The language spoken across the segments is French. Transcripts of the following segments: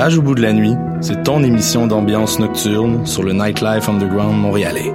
Voyage au bout de la nuit, c'est ton émission d'ambiance nocturne sur le Nightlife Underground montréalais.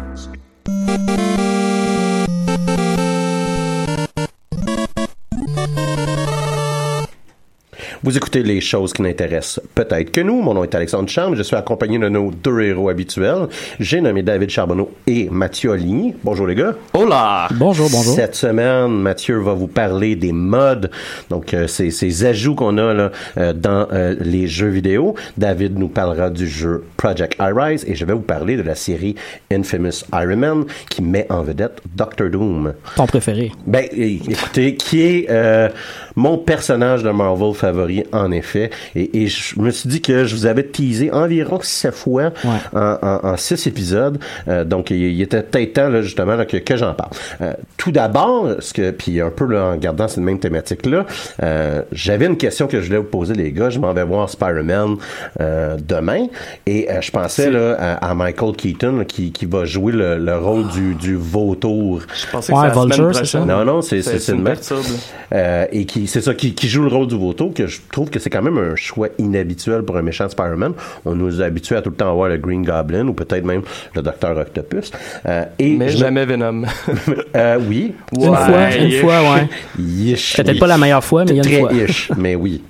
Vous écoutez les choses qui n'intéressent peut-être que nous. Mon nom est Alexandre Chambre. Je suis accompagné de nos deux héros habituels. J'ai nommé David Charbonneau et Mathieu Oligny. Bonjour les gars. Hola. Bonjour, bonjour. Cette semaine, Mathieu va vous parler des modes, donc euh, ces, ces, ajouts qu'on a là, euh, dans euh, les jeux vidéo. David nous parlera du jeu Project iRise et je vais vous parler de la série Infamous Iron Man qui met en vedette Doctor Doom. Ton préféré. Ben, écoutez, qui est mon personnage de Marvel favori, en effet. Et, et, je me suis dit que je vous avais teasé environ sept fois ouais. en, en, en, six épisodes. Euh, donc, il, il, était peut-être temps, là, justement, là, que, que j'en parle. Euh, tout d'abord, ce que, puis un peu là, en gardant cette même thématique-là, euh, j'avais une question que je voulais vous poser, les gars. Je m'en vais voir Spider-Man euh, demain. Et euh, je pensais là, à, à, Michael Keaton là, qui, qui va jouer le, le rôle du, du vautour. Je pensais que ouais, Vulture, c'est ça? Non, non, c'est c'est une euh, et qui c'est ça qui, qui, joue le rôle du vautour que je trouve que c'est quand même un choix inhabituel pour un méchant Spider-Man. On nous a habitués à tout le temps voir le Green Goblin ou peut-être même le Docteur Octopus. Euh, et Mais jamais me... Venom. euh, oui. Une fois, une fois, ouais. Peut-être pas la meilleure fois, mais il y a une fois. Ish, mais oui.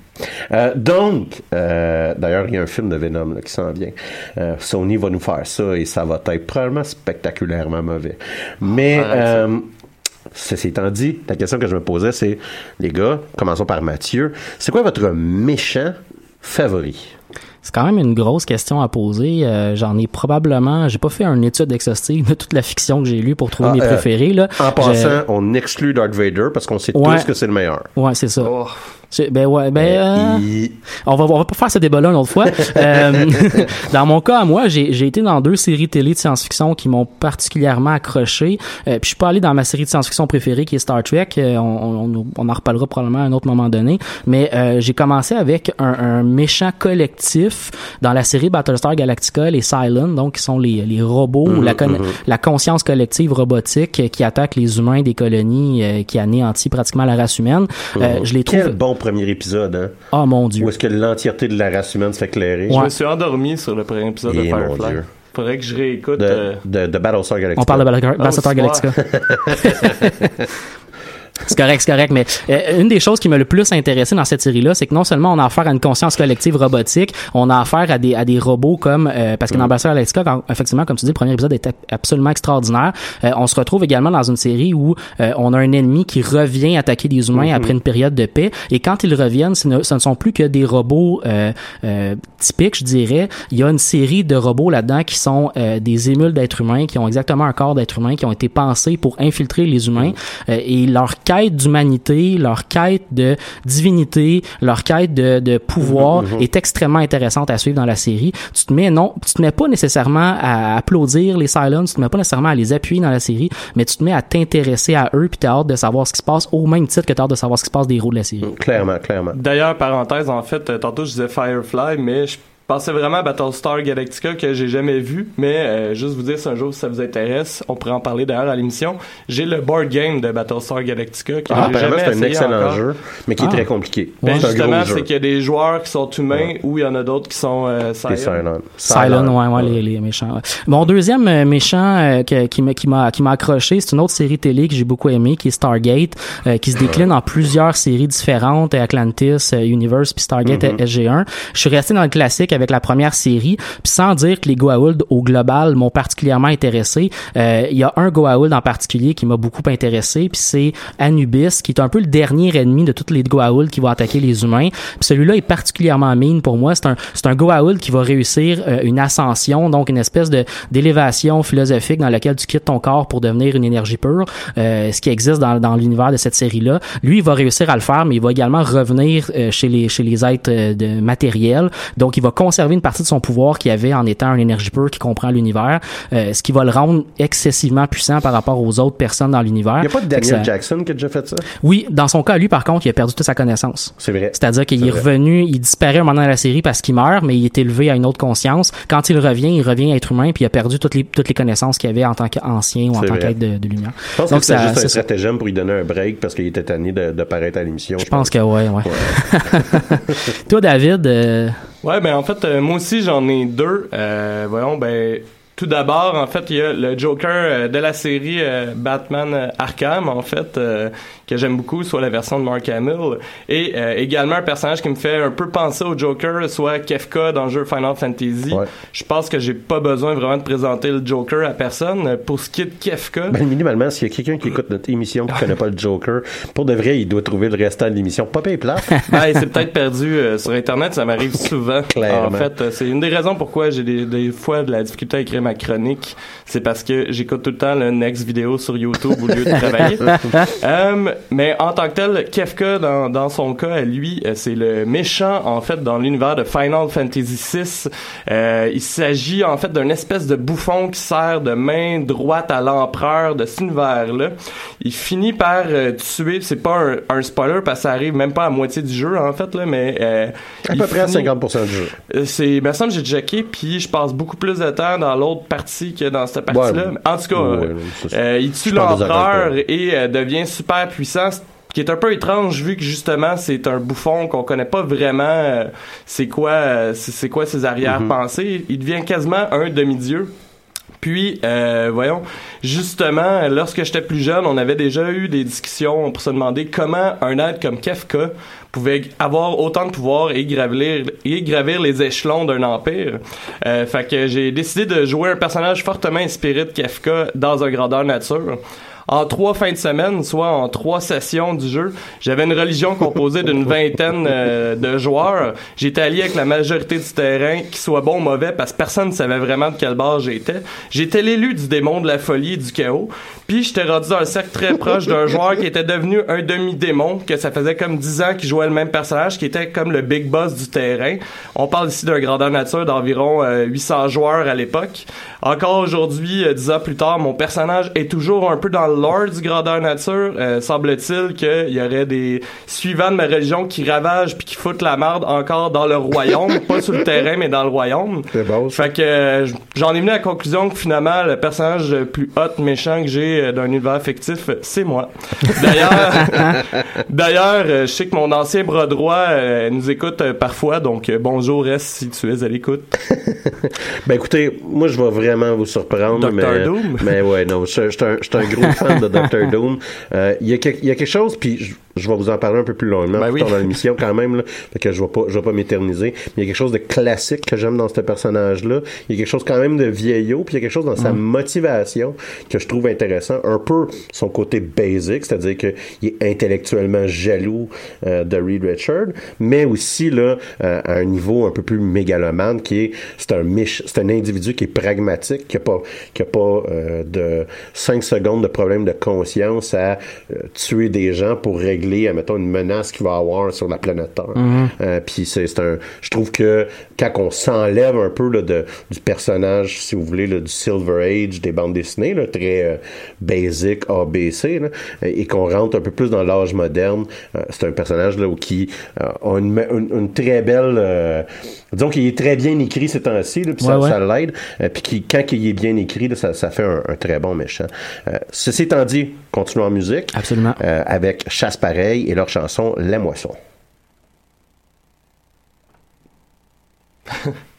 Euh, donc, euh, d'ailleurs, il y a un film de Venom là, qui s'en vient. Euh, Sony va nous faire ça et ça va être probablement spectaculairement mauvais. Mais ah, Ceci étant dit, la question que je me posais, c'est, les gars, commençons par Mathieu. C'est quoi votre méchant favori? C'est quand même une grosse question à poser. Euh, J'en ai probablement, j'ai pas fait une étude exhaustive de toute la fiction que j'ai lue pour trouver ah, mes euh, préférés. Là. En passant, on exclut Darth Vader parce qu'on sait ouais. tous que c'est le meilleur. Ouais, c'est ça. Oh. Ben ouais, ben euh, il... on va on va pas faire ce débat-là une autre fois. euh, dans mon cas, moi, j'ai j'ai été dans deux séries télé de science-fiction qui m'ont particulièrement accroché. Euh, puis je suis pas allé dans ma série de science-fiction préférée qui est Star Trek. Euh, on, on, on, en reparlera probablement à un autre moment donné. Mais euh, j'ai commencé avec un, un, méchant collectif dans la série Battlestar Galactica, les Cylons, donc qui sont les les robots Mhm, ou la, con la conscience collective robotique qui attaque les humains des colonies, qui anéantit pratiquement la race humaine. je les trouve Quel bon premier épisode, hein? Oh mon dieu. Où est-ce que l'entièreté de la race humaine se fait éclairer? Je me suis endormi sur le premier épisode Et de Firefly. Faudrait que je réécoute. De, euh... de, de Battlestar Galactica. On parle de Battlestar Galactica. c'est correct, c'est correct. Mais euh, une des choses qui m'a le plus intéressé dans cette série-là, c'est que non seulement on a affaire à une conscience collective robotique, on a affaire à des, à des robots comme, euh, parce que dans Battlestar Galactica, quand, effectivement, comme tu dis, le premier épisode était absolument extraordinaire. Euh, on se retrouve également dans une série où on a un ennemi qui revient attaquer des humains mm-hmm. après une période de paix. Et quand ils reviennent, ce ne, ce ne sont plus que des robots typiques, je dirais. Il y a une série de robots là-dedans qui sont des émules d'êtres humains, qui ont exactement un corps d'être humain, qui ont été pensés pour infiltrer les humains. et leur quête d'humanité, leur quête de divinité, leur quête de, de pouvoir mm-hmm, mm-hmm. est extrêmement intéressante à suivre dans la série. Tu te mets non, tu te mets pas nécessairement à applaudir les Cylons, tu te mets pas nécessairement à les appuyer dans la série, mais tu te mets à t'intéresser à eux puis t'as hâte de savoir ce qui se passe au même titre que t'as hâte de savoir ce qui se passe des héros de la série. Clairement, clairement. D'ailleurs, parenthèse, en fait, euh, tantôt je disais Firefly, mais je pensais vraiment à Battlestar Galactica que j'ai jamais vu, mais euh, juste vous dire si un jour ça vous intéresse, on pourrait en parler d'ailleurs à l'émission. J'ai le board game de Battlestar Galactica que ah, c'est un excellent jeu, mais qui est ah. très compliqué. Ben, justement, c'est qu'il y a des joueurs qui sont humains ou il y en a d'autres qui sont euh, silent. Silent. ouais, ouais, les, les, méchants. Mon deuxième euh, méchant euh, qui m'a qui m'a qui m'a accroché, c'est une autre série télé que j'ai beaucoup aimé, qui est Stargate, qui se décline en plusieurs séries différentes, Atlantis, Universe, puis Stargate mm-hmm. SG1. Je suis resté dans le classique avec la première série, puis sans dire que les Goa'uld au global m'ont particulièrement intéressé. Euh, il y a un Goa'uld en particulier qui m'a beaucoup intéressé, puis c'est Anubis, qui est un peu le dernier ennemi de toutes les Goa'uld qui vont attaquer les humains. Puis celui-là est particulièrement mine pour moi. C'est un c'est un Goa'uld qui va réussir euh, une ascension, donc une espèce de d'élévation philosophique dans laquelle tu quittes ton corps pour devenir une énergie pure, euh, ce qui existe dans, dans l'univers de cette série-là. Lui, il va réussir à le faire, mais il va également revenir chez les chez les êtres de matériels. Donc, il va conserver une partie de son pouvoir qu'il avait en étant un énergie pure qui comprend l'univers, euh, ce qui va le rendre excessivement puissant par rapport aux autres personnes dans l'univers. Il n'y a pas de Daniel Jackson qui a déjà fait ça? Oui, dans son cas, lui, par contre, il a perdu toute sa connaissance. C'est vrai. C'est-à-dire qu'il est, revenu, il disparaît un moment dans la série parce qu'il meurt, mais il est élevé à une autre conscience. Quand il revient, il revient à être humain, puis il a perdu toutes les, toutes les connaissances qu'il avait en tant qu'ancien ou en tant qu'être de, de, lumière. Je pense Donc, que c'est juste un stratagème pour lui donner un break parce qu'il était tanné de, de paraître à l'émission. Je, pense, que ouais, ouais. Toi, David, euh, Ouais, ben en fait, euh, moi aussi j'en ai deux. Euh, voyons, ben tout d'abord, en fait, il y a le Joker euh, de la série euh, Batman Arkham, en fait, que j'aime beaucoup, soit la version de Mark Hamill, et également un personnage qui me fait un peu penser au Joker, soit Kefka dans le jeu Final Fantasy. Je pense que j'ai pas besoin vraiment de présenter le Joker à personne. Pour ce qui est de Kefka... Ben, minimalement, s'il y a quelqu'un qui écoute notre émission qui connaît pas le Joker, pour de vrai, il doit trouver le restant de l'émission pas et plat. ben, c'est peut-être perdu sur Internet, ça m'arrive souvent. En fait, c'est une des raisons pourquoi j'ai des, des fois de la difficulté à écrire ma chronique, c'est parce que j'écoute tout le temps le next vidéo sur YouTube au lieu de travailler. Euh, mais en tant que tel, Kefka, dans, dans son cas, lui, euh, c'est le méchant, en fait, dans l'univers de Final Fantasy VI. Euh, il s'agit, en fait, d'un espèce de bouffon qui sert de main droite à l'empereur de cet univers-là. Il finit par tuer, c'est pas un, un, spoiler, parce que ça arrive même pas à moitié du jeu, en fait, là, mais... à peu près à 50% du jeu. C'est, me semble j'ai checké, puis je passe beaucoup plus de temps dans l'autre partie que dans cette partie-là. en tout cas, euh, il tue l'empereur et euh, devient super puissant qui est un peu étrange vu que justement c'est un bouffon qu'on connaît pas vraiment euh, c'est quoi c'est quoi ses arrière-pensées mm-hmm. il devient quasiment un demi-dieu puis, voyons, justement, lorsque j'étais plus jeune, on avait déjà eu des discussions pour se demander comment un être comme Kefka pouvait avoir autant de pouvoir et gravir, et gravir les échelons d'un empire. Euh, fait que j'ai décidé de jouer un personnage fortement inspiré de Kafka dans un grandeur nature en trois fins de semaine, soit en trois sessions du jeu. J'avais une religion composée d'une vingtaine euh, de joueurs. J'étais allié avec la majorité du terrain, qui soit bon ou mauvais, parce que personne ne savait vraiment de quelle base j'étais. J'étais l'élu du démon de la folie et du chaos. Puis j'étais rendu dans un cercle très proche d'un joueur qui était devenu un demi-démon, que ça faisait comme dix ans qu'il jouait le même personnage, qui était comme le big boss du terrain. On parle ici d'un grandeur nature d'environ 800 euh, joueurs à l'époque. Encore aujourd'hui, euh, dix ans plus tard, mon personnage est toujours un peu dans lore du grandeur nature. Euh, semble-t-il qu'il y aurait des suivants de ma religion qui ravagent puis qui foutent la merde encore dans le royaume, pas sur le terrain mais dans le royaume. C'est beau. Fait que euh, j'en ai venu à la conclusion que finalement le personnage le plus hot méchant que j'ai d'un univers fictif, c'est moi. D'ailleurs, d'ailleurs, je sais que mon ancien bras droit nous écoute parfois, donc bonjour S si tu es à l'écoute. ben écoutez, moi je vais vraiment vous surprendre. mais, Mais ouais, non, je suis un, un, gros fan de Doctor Doom. Euh, il y, a quelque chose, puis je, vais vous en parler un peu plus longuement ben dans l'émission quand même, là, que je vais pas, je vais pas m'éterniser. Mais il y a quelque chose de classique que j'aime dans ce personnage-là. Il y a quelque chose quand même de vieillot, puis il y a quelque chose dans sa motivation que je trouve intéressant. Un peu son côté basic, c'est-à-dire qu'il est intellectuellement jaloux euh, de Reed Richard, mais aussi là euh, à un niveau un peu plus mégalomane, qui est c'est un c'est un individu qui est pragmatique, qui a pas qui a pas euh, de 5 secondes de problème de conscience à tuer des gens pour régler, admettons, une menace qu'il va avoir sur la planète Terre. Mm-hmm. puis c'est un, je trouve que quand on s'enlève un peu là, de, du personnage, si vous voulez, là, du Silver Age des bandes dessinées, là, très euh, basic, ABC, et qu'on rentre un peu plus dans l'âge moderne. Euh, c'est un personnage là, qui euh, a une, une, très belle... disons qu'il est très bien écrit ces temps-ci, puis ça, ça l'aide. puis qui, quand il est bien écrit, là, ça, ça fait un, un, très bon méchant. ceci étant dit, continuons en musique. Absolument. avec Chasse Pareil et leur chanson La Moisson.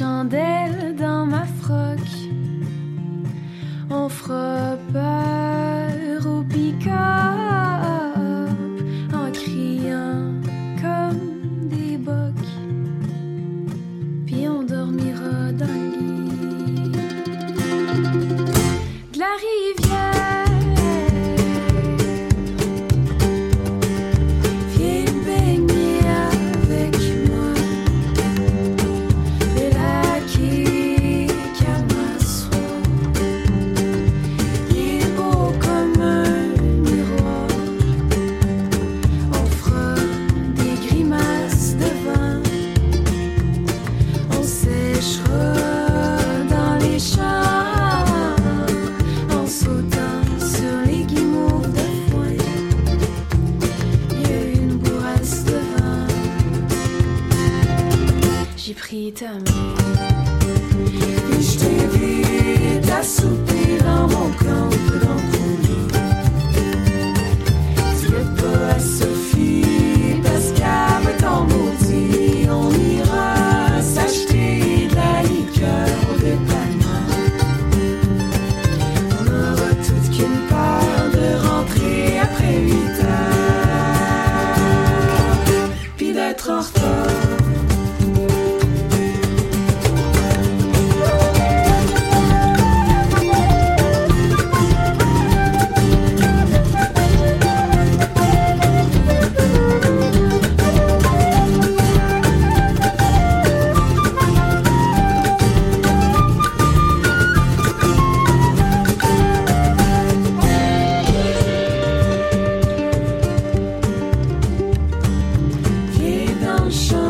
chandelles dans ma froc. On fera peur au pick-up sunshine.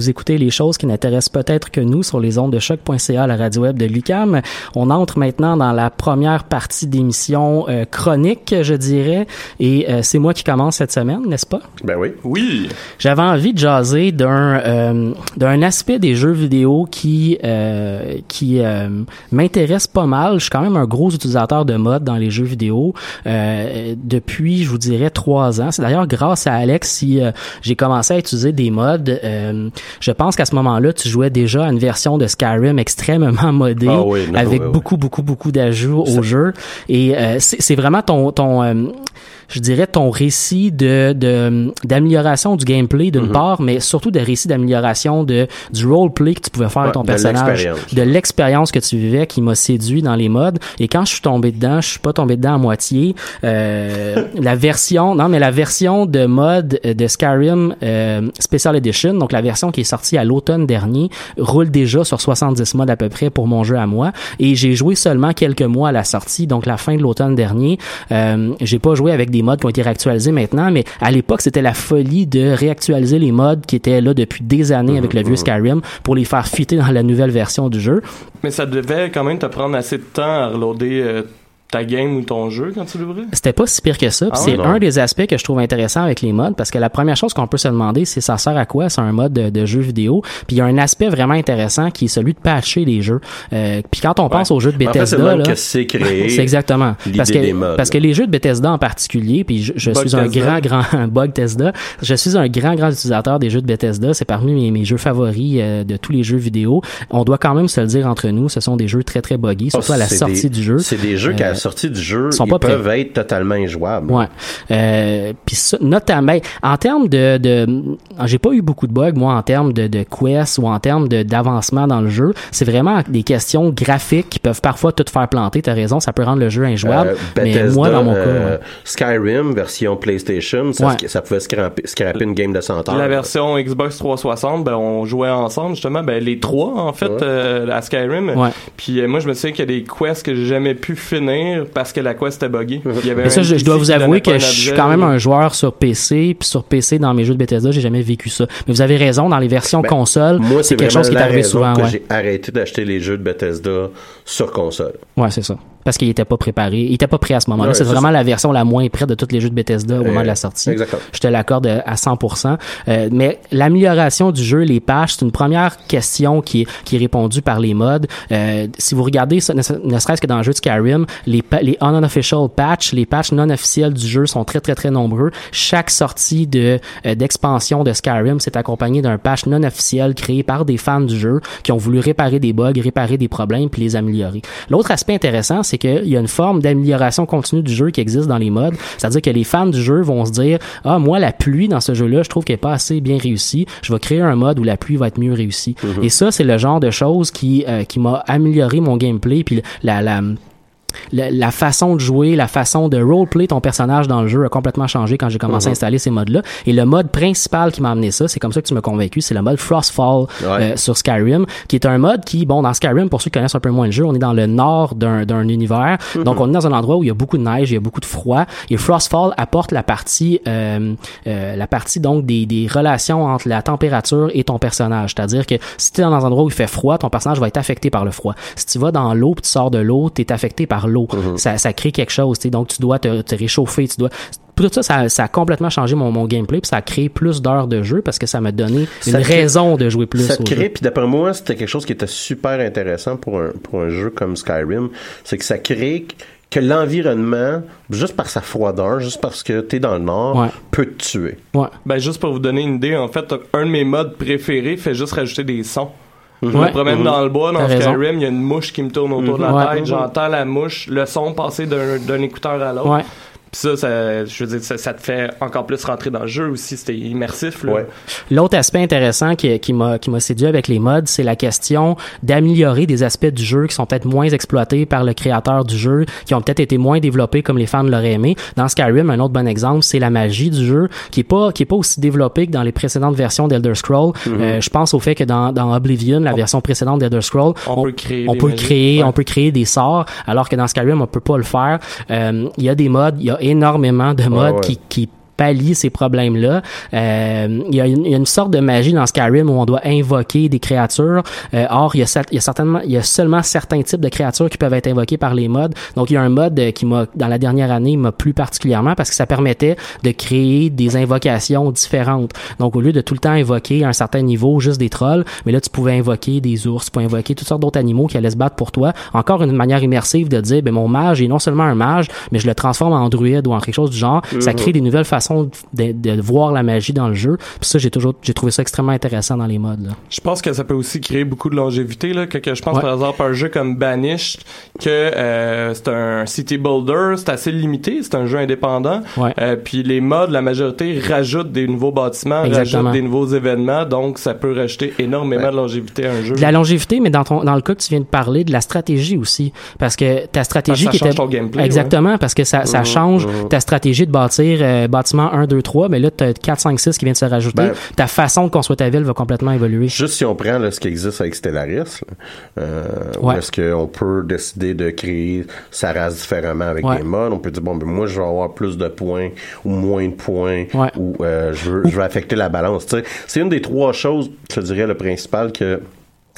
Vous écoutez les choses qui n'intéressent peut-être que nous sur les ondes de choc.ca, la radio web de Lucam. On entre maintenant dans la première partie d'émission euh, chronique, je dirais, et euh, c'est moi qui commence cette semaine, n'est-ce pas? Ben oui. Oui. J'avais envie de jaser d'un euh, d'un aspect des jeux vidéo qui qui m'intéresse pas mal. Je suis quand même un gros utilisateur de modes dans les jeux vidéo depuis, je vous dirais, trois ans. C'est d'ailleurs grâce à Alex si j'ai commencé à utiliser des modes. Je pense qu'à ce moment-là, tu jouais déjà à une version de Skyrim extrêmement modée, ah avec beaucoup, beaucoup, beaucoup d'ajouts au jeu. Et euh, c'est vraiment ton, ton euh, je dirais, ton récit de d'amélioration du gameplay d'une mhm. part, mais surtout de récit d'amélioration de du roleplay que tu pouvais faire avec ton personnage, de l'expérience que tu vivais qui m'a séduit dans les modes. Et quand je suis tombé dedans, je suis pas tombé dedans à moitié. Euh, la version, non mais la version de mode de Skyrim euh, Special Edition, donc la version qui est sortie à l'automne dernier, roule déjà sur 70 modes à peu près pour mon jeu à moi. Et j'ai joué seulement quelques mois à la sortie, donc la fin de l'automne dernier. Euh, j'ai pas joué avec des modes qui ont été réactualisés maintenant, mais à l'époque, c'était la folie de réactualiser les modes qui étaient là depuis des années avec le vieux Skyrim pour les faire fitter dans la nouvelle version du jeu. Mais ça devait quand même te prendre assez de temps à reloader euh, ta game ou ton jeu quand tu l'ouvrais? C'était pas si pire que ça. Ah c'est un des aspects que je trouve intéressant avec les modes parce que la première chose qu'on peut se demander, c'est ça sert à quoi? C'est un mode de, jeu vidéo? Puis il y a un aspect vraiment intéressant qui est celui de patcher les jeux. Euh, puis quand on pense aux jeux de Bethesda, en fait, c'est créé. c'est exactement. Parce que, parce que les jeux de Bethesda en particulier, puis je, suis un grand, grand bug Tesla, je suis un grand, grand utilisateur des jeux de Bethesda. C'est parmi mes, mes, jeux favoris euh, de tous les jeux vidéo. On doit quand même se le dire entre nous, ce sont des jeux très, très buggy, oh, surtout à la sortie du jeu. C'est des jeux qui euh, sortie du jeu, ils peuvent être totalement injouables. Ouais. Euh, puis notamment, en termes de, de j'ai pas eu beaucoup de bugs moi en termes de, de quests ou en termes d'avancement dans le jeu. C'est vraiment des questions graphiques qui peuvent parfois tout faire planter. T'as raison, ça peut rendre le jeu injouable. Euh, mais moi, dans mon cas, euh, Skyrim version PlayStation, ça, ça pouvait scraper, scraper, une game de 100 heures. La version Xbox 360, ben on jouait ensemble justement, ben les trois en fait euh, à Skyrim. Puis moi je me souviens qu'il y a des quests que j'ai jamais pu finir parce que la quest était buggée. Mais ça, je, dois vous avouer que je suis quand même un joueur sur PC, puis sur PC dans mes jeux de Bethesda, j'ai jamais vécu ça. Mais vous avez raison, dans les versions ben, console, c'est quelque chose qui est arrivé souvent. Que J'ai arrêté d'acheter les jeux de Bethesda sur console. Ouais, c'est ça parce qu'il était pas préparé. Il était pas prêt à ce moment-là. c'est vraiment la version la moins prête de tous les jeux de Bethesda au moment de la sortie. Exactement. Je te l'accorde à 100%. Euh, mais l'amélioration du jeu, les patchs, c'est une première question qui est, qui est répondue par les modes. Euh, si vous regardez ça, ne, serait-ce que dans le jeu de Skyrim, les, les unofficial patchs, les patchs non officiels du jeu sont très très très nombreux. Chaque sortie de euh, d'expansion de Skyrim s'est accompagnée d'un patch non officiel créé par des fans du jeu qui ont voulu réparer des bugs, réparer des problèmes puis les améliorer. L'autre aspect intéressant, c'est qu'il y a une forme d'amélioration continue du jeu qui existe dans les modes. C'est-à-dire que les fans du jeu vont se dire, ah, moi, la pluie dans ce jeu-là, je trouve qu'elle est pas assez bien réussie. Je vais créer un mode où la pluie va être mieux réussie. Mm-hmm. Et ça, c'est le genre de choses qui, euh, qui m'a amélioré mon gameplay puis la, la la, façon de jouer, la façon de roleplay ton personnage dans le jeu a complètement changé quand j'ai commencé à mhm. installer ces modes-là. Et le mode principal qui m'a amené ça, c'est comme ça que tu m'as convaincu, c'est le mode Frostfall euh, sur Skyrim, qui est un mode qui, bon, dans Skyrim, pour ceux qui connaissent un peu moins le jeu, on est dans le nord d'un univers, mhm. donc on est dans un endroit où il y a beaucoup de neige, il y a beaucoup de froid, et Frostfall apporte la partie, euh, euh, la partie donc des, des relations entre la température et ton personnage. C'est-à-dire que si tu es dans un endroit où il fait froid, ton personnage va être affecté par le froid. Si tu vas dans l'eau, tu sors de l'eau, tu es affecté par l'eau. Mhm. ça, ça, crée quelque chose. Donc, tu dois te, te, réchauffer, tu dois... Tout ça, ça, ça a complètement changé mon, mon gameplay, puis ça a créé plus d'heures de jeu parce que ça m'a donné une raison de jouer plus. Ça crée, puis d'après moi, c'était quelque chose qui était super intéressant pour un, pour un jeu comme Skyrim, c'est que ça crée que l'environnement, juste par sa froideur, juste parce que tu es dans le nord, peut te tuer. Ouais. Ben, juste pour vous donner une idée, en fait, un de mes modes préférés fait juste rajouter des sons. Je me promène mhm. dans le bois, dans Skyrim, il y a une mouche qui me tourne autour de la mhm. tête, j'entends la mouche, le son passer d'un écouteur à l'autre. Puis ça, ça, je veux dire, ça, ça, te fait encore plus rentrer dans le jeu aussi. C'était immersif. Là. L'autre aspect intéressant qui, qui m'a qui m'a séduit avec les mods, c'est la question d'améliorer des aspects du jeu qui sont peut-être moins exploités par le créateur du jeu, qui ont peut-être été moins développés comme les fans l'auraient aimé. Dans Skyrim, un autre bon exemple, c'est la magie du jeu, qui est pas qui est pas aussi développée que dans les précédentes versions d'Elder Scroll. Mm-hmm. euh, je pense au fait que dans, dans Oblivion, la version précédente d'Elder Scroll, on, peut créer, on peut créer, on peut créer des sorts, alors que dans Skyrim, on peut pas le faire. Euh, il y a des mods, il y a énormément de modes qui, qui pallie ces problèmes-là. Euh, il, y a une, il y a une sorte de magie dans Skyrim où on doit invoquer des créatures. Euh, or, il y, a, il y a certainement, il y a seulement certains types de créatures qui peuvent être invoquées par les mods. Donc, il y a un mode euh, qui m'a, dans la dernière année, m'a plu particulièrement parce que ça permettait de créer des invocations différentes. Donc, au lieu de tout le temps invoquer à un certain niveau juste des trolls, mais là, tu pouvais invoquer des ours, tu pouvais invoquer toutes sortes d'autres animaux qui allaient se battre pour toi. Encore une manière immersive de dire, ben mon mage est non seulement un mage, mais je le transforme en druide ou en quelque chose du genre. Ça mhm. crée des nouvelles façons de, de, voir la magie dans le jeu. Puis ça, j'ai toujours, j'ai trouvé ça extrêmement intéressant dans les modes. Là. Je pense que ça peut aussi créer beaucoup de longévité là. Que, que je pense par exemple un jeu comme Banished, que euh, c'est un city builder, c'est assez limité, c'est un jeu indépendant. Euh, puis les modes, la majorité rajoutent des nouveaux bâtiments, rajoutent des nouveaux événements, donc ça peut rajouter énormément de longévité à un jeu. De la longévité, mais dans ton dans le cas que tu viens de parler, de la stratégie aussi, parce que ta stratégie ça qui change était ton gameplay, exactement, parce que ça, ça mmh, change mmh. ta stratégie de bâtir euh, bâtiment 1, 2, 3, mais là tu as 4, 5, 6 qui vient de se rajouter. Ben, ta façon de construire ta ville va complètement évoluer. Juste si on prend là, ce qui existe avec Stellaris, euh, ouais. est-ce qu'on peut décider de créer sa race différemment avec des modes, on peut dire bon ben moi je vais avoir plus de points ou moins de points ou euh, je, veux, je vais affecter la balance. C'est une des trois choses, je dirais, le principal que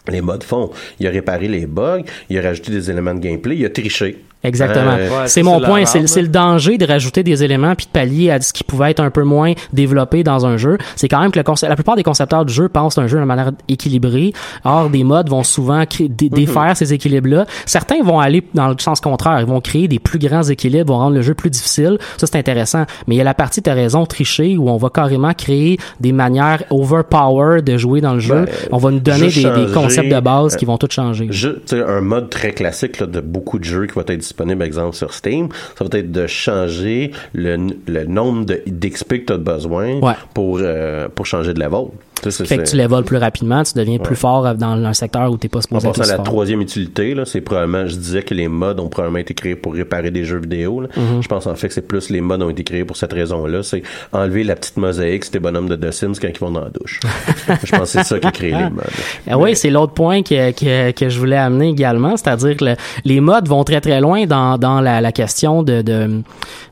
les modes font. Il a réparé les bugs, il a rajouté des éléments de gameplay, il a triché. Exactement. c'est mon point. C'est le danger de rajouter des éléments puis de pallier à ce qui pouvait être un peu moins développé dans un jeu. C'est quand même que le la plupart des concepteurs du jeu pensent un jeu de manière équilibrée. Or, des modes vont souvent créer, mhm. défaire ces équilibres-là. Certains vont aller dans le sens contraire. Ils vont créer des plus grands équilibres, vont rendre le jeu plus difficile. Ça, c'est intéressant. Mais il y a la partie, t'as raison, tricher, où on va carrément créer des manières overpower de jouer dans le jeu. Ben, on va nous donner des, des, concepts de base qui vont tout changer. un mode très classique là, de beaucoup de jeux qui va être disponible, exemple, sur Steam, ça va être de changer le, le nombre d'XP que tu as besoin pour, euh, pour changer de level. Fait que tu level plus rapidement, tu deviens plus fort dans un secteur où tu n'es pas supposé être la troisième utilité, là, c'est probablement, je disais que les modes ont probablement été créés pour réparer des jeux vidéo. Là. Mm-hmm. Je pense en fait que c'est plus les modes ont été créés pour cette raison-là. C'est enlever la petite mosaïque, c'était bonhomme de The Sims quand ils vont dans la douche. je pense que c'est ça qui a créé les modes. Ah oui, c'est l'autre point que, que, que, je voulais amener également, c'est-à-dire que les modes vont très très loin dans, dans la, la question de, de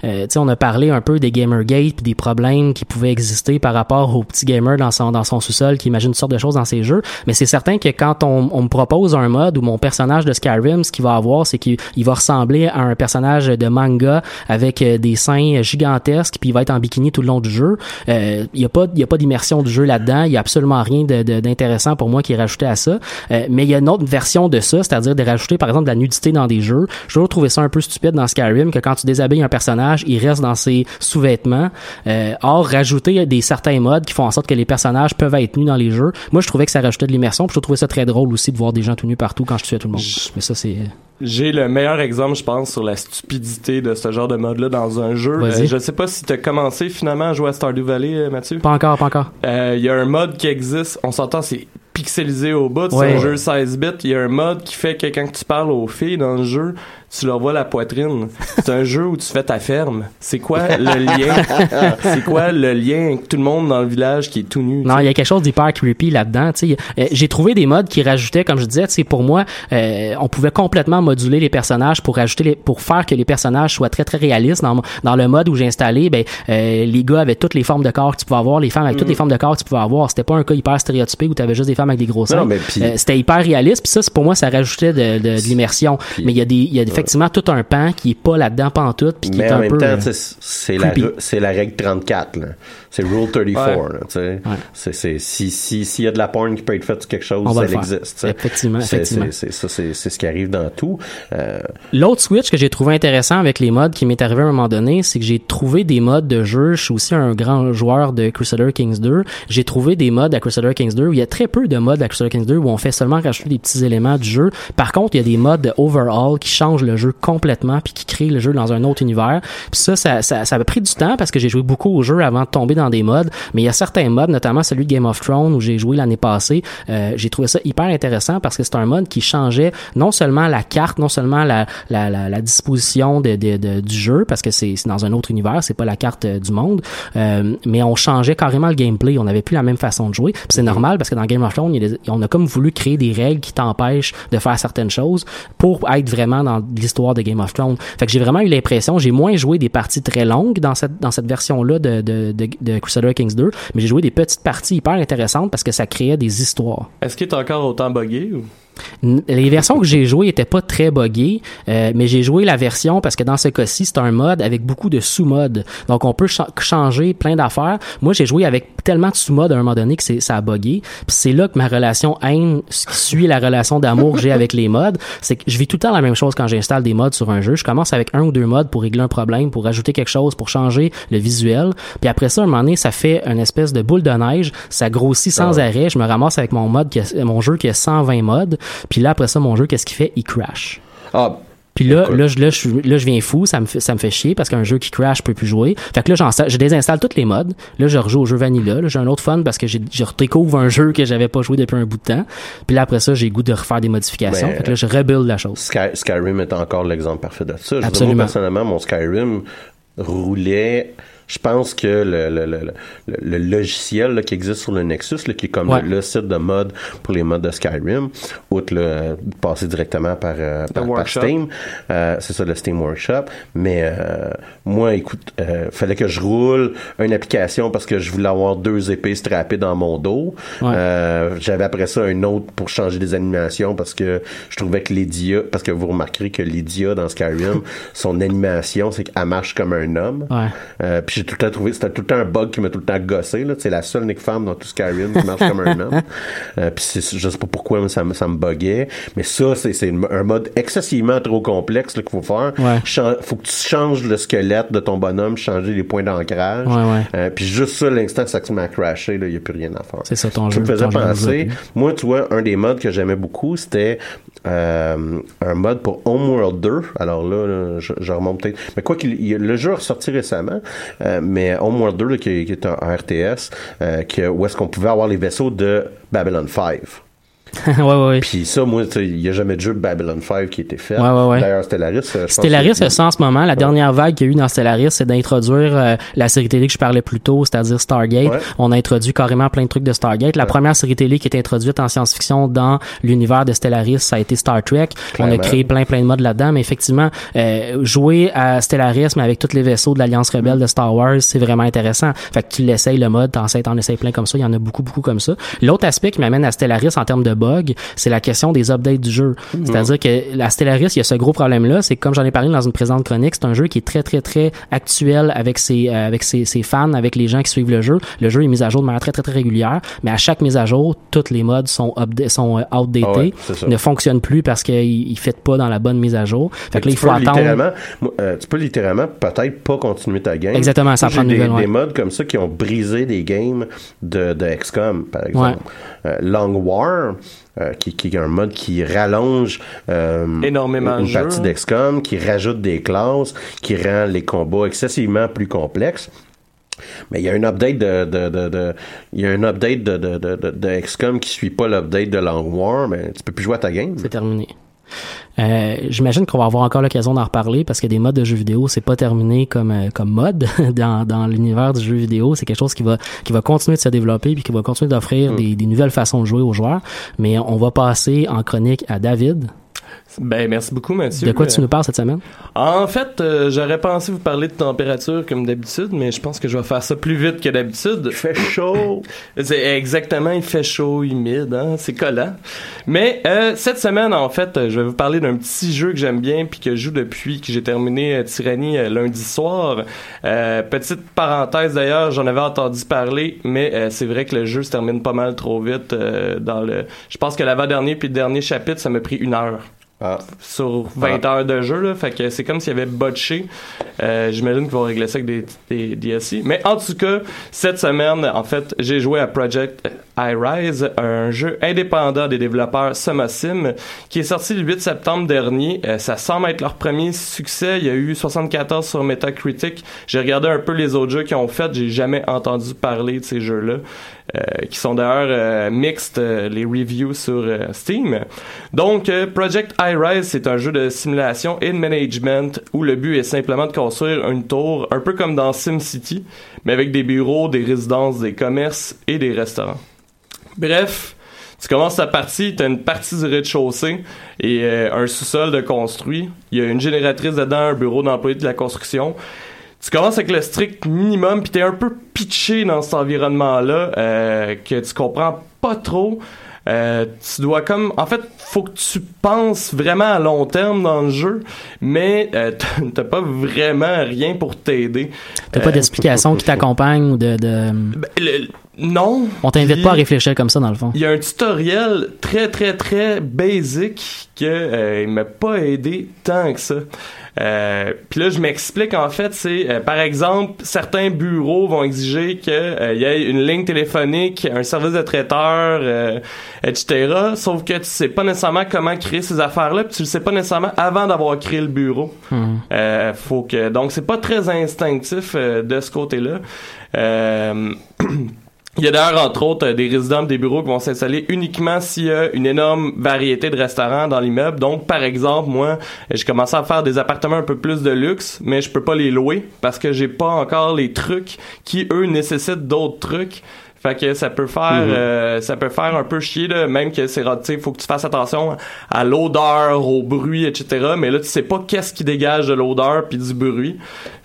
euh, tu sais, on a parlé un peu des Gamergate puis des problèmes qui pouvaient exister par rapport aux petits gamers dans son dans son sous-sol qui imaginent toutes sortes de choses dans ses jeux. Mais c'est certain que quand on, me propose un mode où mon personnage de Skyrim, ce qu'il va avoir, c'est qu'il va ressembler à un personnage de manga avec euh, des seins gigantesques puis il va être en bikini tout le long du jeu. Euh, il y a pas y a pas d'immersion du jeu là-dedans. Il y a absolument rien d'intéressant pour moi qui est rajouté à ça. Euh, mais il y a une autre version de ça, c'est-à-dire de rajouter par exemple de la nudité dans des jeux. Je trouve trouvé ça un peu stupide dans Skyrim que quand tu déshabilles un personnage, il reste dans ses sous-vêtements. Euh, or, rajouter des certains modes qui font en sorte que les personnages peuvent être nus dans les jeux. Moi, je trouvais que ça rajoutait de l'immersion. Puis je trouvais ça très drôle aussi de voir des gens tout nus partout quand je tuais tout le monde. Mais ça, c'est j'ai le meilleur exemple, je pense, sur la stupidité de ce genre de mode-là dans un jeu. Euh, je sais pas si tu as commencé finalement à jouer à Stardew Valley, euh, Mathieu. Pas encore, pas encore. Il y a un mode qui existe. On s'entend, c'est pixelisé au bout. C'est un jeu 16 bits. Il y a un mode qui fait que quand tu parles aux filles dans le jeu, tu leur vois la poitrine. C'est un jeu où tu fais ta ferme. C'est quoi le lien? c'est quoi le lien avec tout le monde dans le village qui est tout nu? Non, il y a quelque chose d'hyper creepy là-dedans. Euh, j'ai trouvé des modes qui rajoutaient, comme je disais, c'est pour moi, euh, on pouvait complètement moduler les personnages pour rajouter les, pour faire que les personnages soient très très réalistes. Dans, dans le mode où j'ai installé, ben euh, les gars avaient toutes les formes de corps que tu pouvais avoir, les femmes avec toutes les mm. formes de corps que tu pouvais avoir. C'était pas un cas hyper stéréotypé où tu avais juste des femmes avec des gros seins. Euh, c'était hyper réaliste. Puis ça, pour moi, ça rajoutait de, de, de l'immersion. Mais il y a des, il y a effectivement tout un pan qui est pas là-dedans pantoute puis qui mais est en un même peu temps, c'est la c'est la règle 34 là. C'est rule 34 tu sais. C'est c'est si si s'il y a de la porn qui peut être faite sur quelque chose, ça existe, Effectivement, effectivement. C'est ça c'est c'est ce qui arrive dans tout. Euh... L'autre switch que j'ai trouvé intéressant avec les modes qui m'est arrivé à un moment donné, c'est que j'ai trouvé des modes de jeu, je suis aussi un grand joueur de Crusader Kings 2, j'ai trouvé des modes à Crusader Kings 2 où il y a très peu de modes à Crusader Kings 2 où on fait seulement rajouter des petits éléments du jeu. Par contre, il y a des modes de overall qui changent le jeu complètement puis qui créent le jeu dans un autre univers. Puis ça, ça, ça, ça a pris du temps parce que j'ai joué beaucoup au jeu avant de tomber dans des modes. Mais il y a certains modes, notamment celui de Game of Thrones où j'ai joué l'année passée. Euh, j'ai trouvé ça hyper intéressant parce que c'est un mode qui changeait non seulement la carte, non seulement la, la, la, la disposition de, de, de, du jeu parce que c'est dans un autre univers, c'est pas la carte euh, du monde, euh, mais on changeait carrément le gameplay. On n'avait plus la même façon de jouer. c'est normal parce que dans Game of Thrones, on a comme voulu créer des règles qui t'empêchent de faire certaines choses pour être vraiment dans l'histoire de Game of Thrones. Fait que j'ai vraiment eu l'impression, j'ai moins joué des parties très longues dans cette dans cette version-là de, de, de, de Crusader Kings 2, mais j'ai joué des petites parties hyper intéressantes parce que ça créait des histoires. Est-ce qu'il est encore autant buggé ou? Les versions que j'ai jouées étaient pas très buggées, euh, mais j'ai joué la version parce que dans ce cas-ci, c'est un mode avec beaucoup de sous-modes. Donc on peut changer plein d'affaires. Moi, j'ai joué avec tellement de sous-modes à un moment donné que ça a buggé. Puis c'est là que ma relation haine suit la relation d'amour que j'ai avec les modes. C'est que je vis tout le temps la même chose quand j'installe des modes sur un jeu. Je commence avec un ou deux modes pour régler un problème, pour ajouter quelque chose, pour changer le visuel. Puis après ça, à un moment donné, ça fait une espèce de boule de neige. Ça grossit sans ah arrêt. Je me ramasse avec mon mode, qui mon jeu qui a 120 modes. Puis là, après ça, mon jeu, qu'est-ce qu'il fait? Il crash. Ah, puis là, là, je, là, je, là, je viens fou, ça me, fait, ça me fait chier parce qu'un jeu qui crash, je peux plus jouer. Fait que là, je désinstalle tous les modes. Là, je rejoue au jeu Vanilla. Là, j'ai un autre fun parce que je redécouvre un jeu que j'avais pas joué depuis un bout de temps. Puis là, après ça, j'ai goût de refaire des modifications. fait que là, je rebuild la chose. Skyrim est encore l'exemple parfait de ça. Absolument. moi, personnellement, mon Skyrim roulait je pense que le, le, le, le logiciel qui existe sur le Nexus, là, qui est comme le, site de mode pour les modes de Skyrim, outre le passer directement par, euh, par, Steam, euh, c'est ça le Steam Workshop. Mais euh, moi, écoute, euh, fallait que je roule une application parce que je voulais avoir deux épées strappées dans mon dos. Euh, j'avais après ça un autre pour changer des animations parce que je trouvais que Lydia, parce que vous remarquerez que Lydia dans Skyrim, son animation, c'est qu'elle marche comme un homme. Ouais. puis j'ai tout le temps trouvé, c'était tout le temps un bug qui m'a tout le temps gossé, là. C'est la seule Nick femme dans tout Skyrim qui marche comme un homme. Euh, puis je sais pas pourquoi ça, me, ça me buguait. Mais ça, c'est un mode excessivement trop complexe, qu'il faut faire. Ouais. faut que tu changes le squelette de ton bonhomme, changer les points d'ancrage. Ouais, ouais. Euh, puis juste ça, l'instant ça m'a crashé, il n'y a plus rien à faire. C'est ça ton jeu. me faisais penser. Moi, tu vois, un des modes que j'aimais beaucoup, c'était euh, un mode pour Homeworld 2. Alors là, je, remonte peut-être. Mais quoi qu'il le jeu est ressorti récemment. Euh, mais Homeworld 2, qui, est un RTS, euh, où est-ce qu'on pouvait avoir les vaisseaux de Babylon 5. Ouais, ouais, Puis ça, moi, il n'y a jamais de jeu Babylon 5 qui a été fait. Ouais, ouais, ouais. D'ailleurs, Stellaris, je Stellaris, ça, en ce moment, la dernière vague qu'il y a eu dans Stellaris, c'est d'introduire euh, la série télé que je parlais plus tôt, c'est-à-dire Stargate. On a introduit carrément plein de trucs de Stargate. La première série télé qui est introduite en science-fiction dans l'univers de Stellaris, ça a été Star Trek. On a créé plein, plein de modes là-dedans. Mais effectivement, euh, jouer à Stellaris, mais avec tous les vaisseaux de l'Alliance Rebelle de Star Wars, c'est vraiment intéressant. Fait que tu l'essayes, le mode, t'en essayes, t'en essayes plein comme ça. Il y en a beaucoup, beaucoup comme ça. L'autre aspect qui m'amène à Stellaris en termes de c'est la question des updates du jeu. Mhm. C'est-à-dire que la Stellaris, il y a ce gros problème-là, c'est comme j'en ai parlé dans une présente chronique, c'est un jeu qui est très, très, très actuel avec ses, euh, avec ses, ses, fans, avec les gens qui suivent le jeu. Le jeu est mis à jour de manière très, très, très régulière, mais à chaque mise à jour, toutes les modes sont, sont euh, outdated, ah ne fonctionnent plus parce qu'ils ne fit pas dans la bonne mise à jour. Fait que là, il faut attendre. Euh, tu peux littéralement peut-être pas continuer ta game. Exactement, ça prend des, nouvelle, des modes comme ça qui ont brisé des games de, de XCOM, par exemple. Long War, euh, qui, qui, est un mode qui rallonge euh, énormément une partie d'XCOM, qui rajoute des classes, qui rend les combats excessivement plus complexes. Mais il y a un update de, de, de, de il y a un update de, de, de, de XCOM qui suit pas l'update de Long War, mais tu peux plus jouer à ta game. C'est terminé. Euh, J'imagine qu'on va avoir encore l'occasion d'en reparler parce que des modes de jeux vidéo, c'est pas terminé comme euh, comme mode dans, dans l'univers du jeu vidéo. C'est quelque chose qui va qui va continuer de se développer puis qui va continuer d'offrir mm. des, des nouvelles façons de jouer aux joueurs. Mais on va passer en chronique à David ben, merci beaucoup, Mathieu. De quoi tu nous parles cette semaine? En fait, euh, j'aurais pensé vous parler de température comme d'habitude, mais je pense que je vais faire ça plus vite que d'habitude. Il fait chaud. C'est exactement, il fait chaud, humide, hein? c'est collant. Mais euh, cette semaine, en fait, je vais vous parler d'un petit jeu que j'aime bien puis que je joue depuis que j'ai terminé euh, Tyrannie lundi soir. petite parenthèse d'ailleurs, j'en avais entendu parler, mais c'est vrai que le jeu se termine pas mal trop vite dans le. Je pense que l'avant-dernier puis le dernier chapitre, ça m'a pris une heure. Ah. sur 20 heures de jeu. Là. Fait que c'est comme s'il y avait botché. Euh, J'imagine qu'ils vont régler ça avec des, des DLC. Mais en tout cas, cette semaine, en fait, j'ai joué à Project iRise, un jeu indépendant des développeurs SumaSim, qui est sorti le 8 septembre dernier. Euh, ça semble être leur premier succès. Il y a eu 74 sur Metacritic. J'ai regardé un peu les autres jeux qu'ils ont fait. J'ai jamais entendu parler de ces jeux-là. Euh, qui sont d'ailleurs euh, mixtes, les reviews sur Steam. Donc, Project iRise, c'est un jeu de simulation et management où le but est simplement de construire une tour, un peu comme dans SimCity, mais avec des bureaux, des résidences, des commerces et des restaurants. Bref, Tu commences ta partie, tu as une partie du rez-de-chaussée et euh, un sous-sol de construit. Il y a une génératrice dedans, un bureau d'employé de la construction. Tu commences avec le strict minimum, puis t'es un peu pitché dans cet environnement-là euh, que tu comprends pas trop. Euh, tu dois comme en fait faut que tu penses vraiment à long terme dans le jeu mais euh, t'as pas vraiment rien pour t'aider t'as pas d'explication qui t'accompagne ou de, de... Ben, non. On t'invite pas à réfléchir comme ça, dans le fond. Il y a un tutoriel très, très, très basic que euh, il m'a pas aidé tant que ça. Euh, Puis là, je m'explique en fait, c'est euh, par exemple, certains bureaux vont exiger qu'il euh, y ait une ligne téléphonique, un service de traiteur, etc. Sauf que tu sais pas nécessairement comment créer ces affaires-là, puis tu le sais pas nécessairement avant d'avoir créé le bureau. Hmm. faut que donc c'est pas très instinctif de ce côté-là. Il y a d'ailleurs, entre autres, des résidents des bureaux qui vont s'installer uniquement s'il y a une énorme variété de restaurants dans l'immeuble. Donc, par exemple, moi, j'ai commencé à faire des appartements un peu plus de luxe, mais je peux pas les louer parce que j'ai pas encore les trucs qui, eux, nécessitent d'autres trucs. Fait que ça peut faire mhm. euh, ça peut faire un peu chier là, même que c'est tu faut que tu fasses attention à l'odeur, au bruit, etc. Mais là tu sais pas qu'est-ce qui dégage de l'odeur puis du bruit.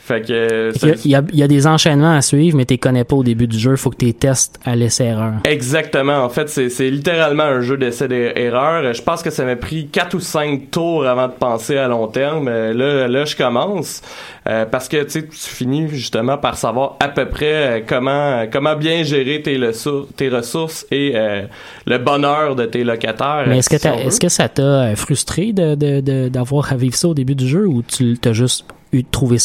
Fait que il y, a, il y, a, des enchaînements à suivre, mais tu connais pas au début du jeu. Faut que tu testes à l'essai-erreur. Exactement. En fait, c'est littéralement un jeu d'essai d'erreur. Je pense que ça m'a pris quatre ou cinq tours avant de penser à long terme. Là, là, je commence euh, parce que tu finis justement par savoir à peu près euh, comment comment bien gérer tes, tes ressources et euh, le bonheur de tes locataires. Mais est-ce que, est-ce que ça t'a frustré d'avoir de, de, à vivre ça au début du jeu ou tu t'as juste eu trouvé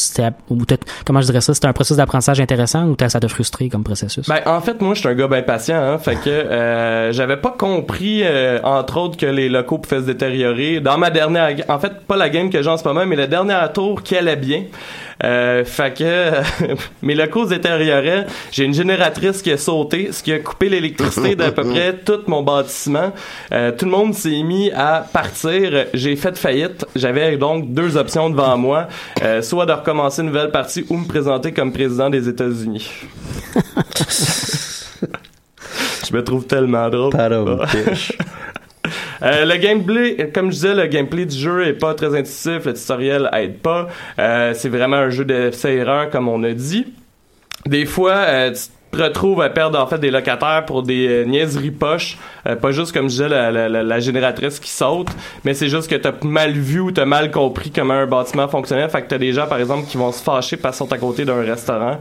ou peut-être comment je dirais ça c'était un processus d'apprentissage intéressant ou ça t'a frustré comme processus? Ben en fait moi je suis un gars bien patient hein, fait que euh, j'avais pas compris euh, entre autres que les locaux pouvaient se détériorer. Dans ma dernière en fait pas la game que j'ai en ce moment mais la dernière tour qui allait bien euh, fait que mes locaux détérioraient. J'ai une génératrice qui a sauté, ce qui a coupé l'électricité d'à peu près tout mon bâtiment. Euh, tout le monde s'est mis à partir. J'ai fait faillite. J'avais donc deux options devant moi, euh, soit de recommencer une nouvelle partie ou me présenter comme président des États-Unis. Je me trouve tellement drôle. Euh, le gameplay, comme je disais, le gameplay du jeu est pas très intuitif, le tutoriel aide pas. Euh, c'est vraiment un jeu d'essai-erreur, comme on a dit. Des fois, euh, retrouve à perdre en fait des locataires pour des euh, niaiseries poches. Euh, pas juste comme je disais la, la, la, génératrice qui saute mais c'est juste que t'as mal vu ou t'as mal compris comment un bâtiment fonctionnait. Fait que t'as des gens par exemple qui vont se fâcher parce qu'ils sont à côté d'un restaurant.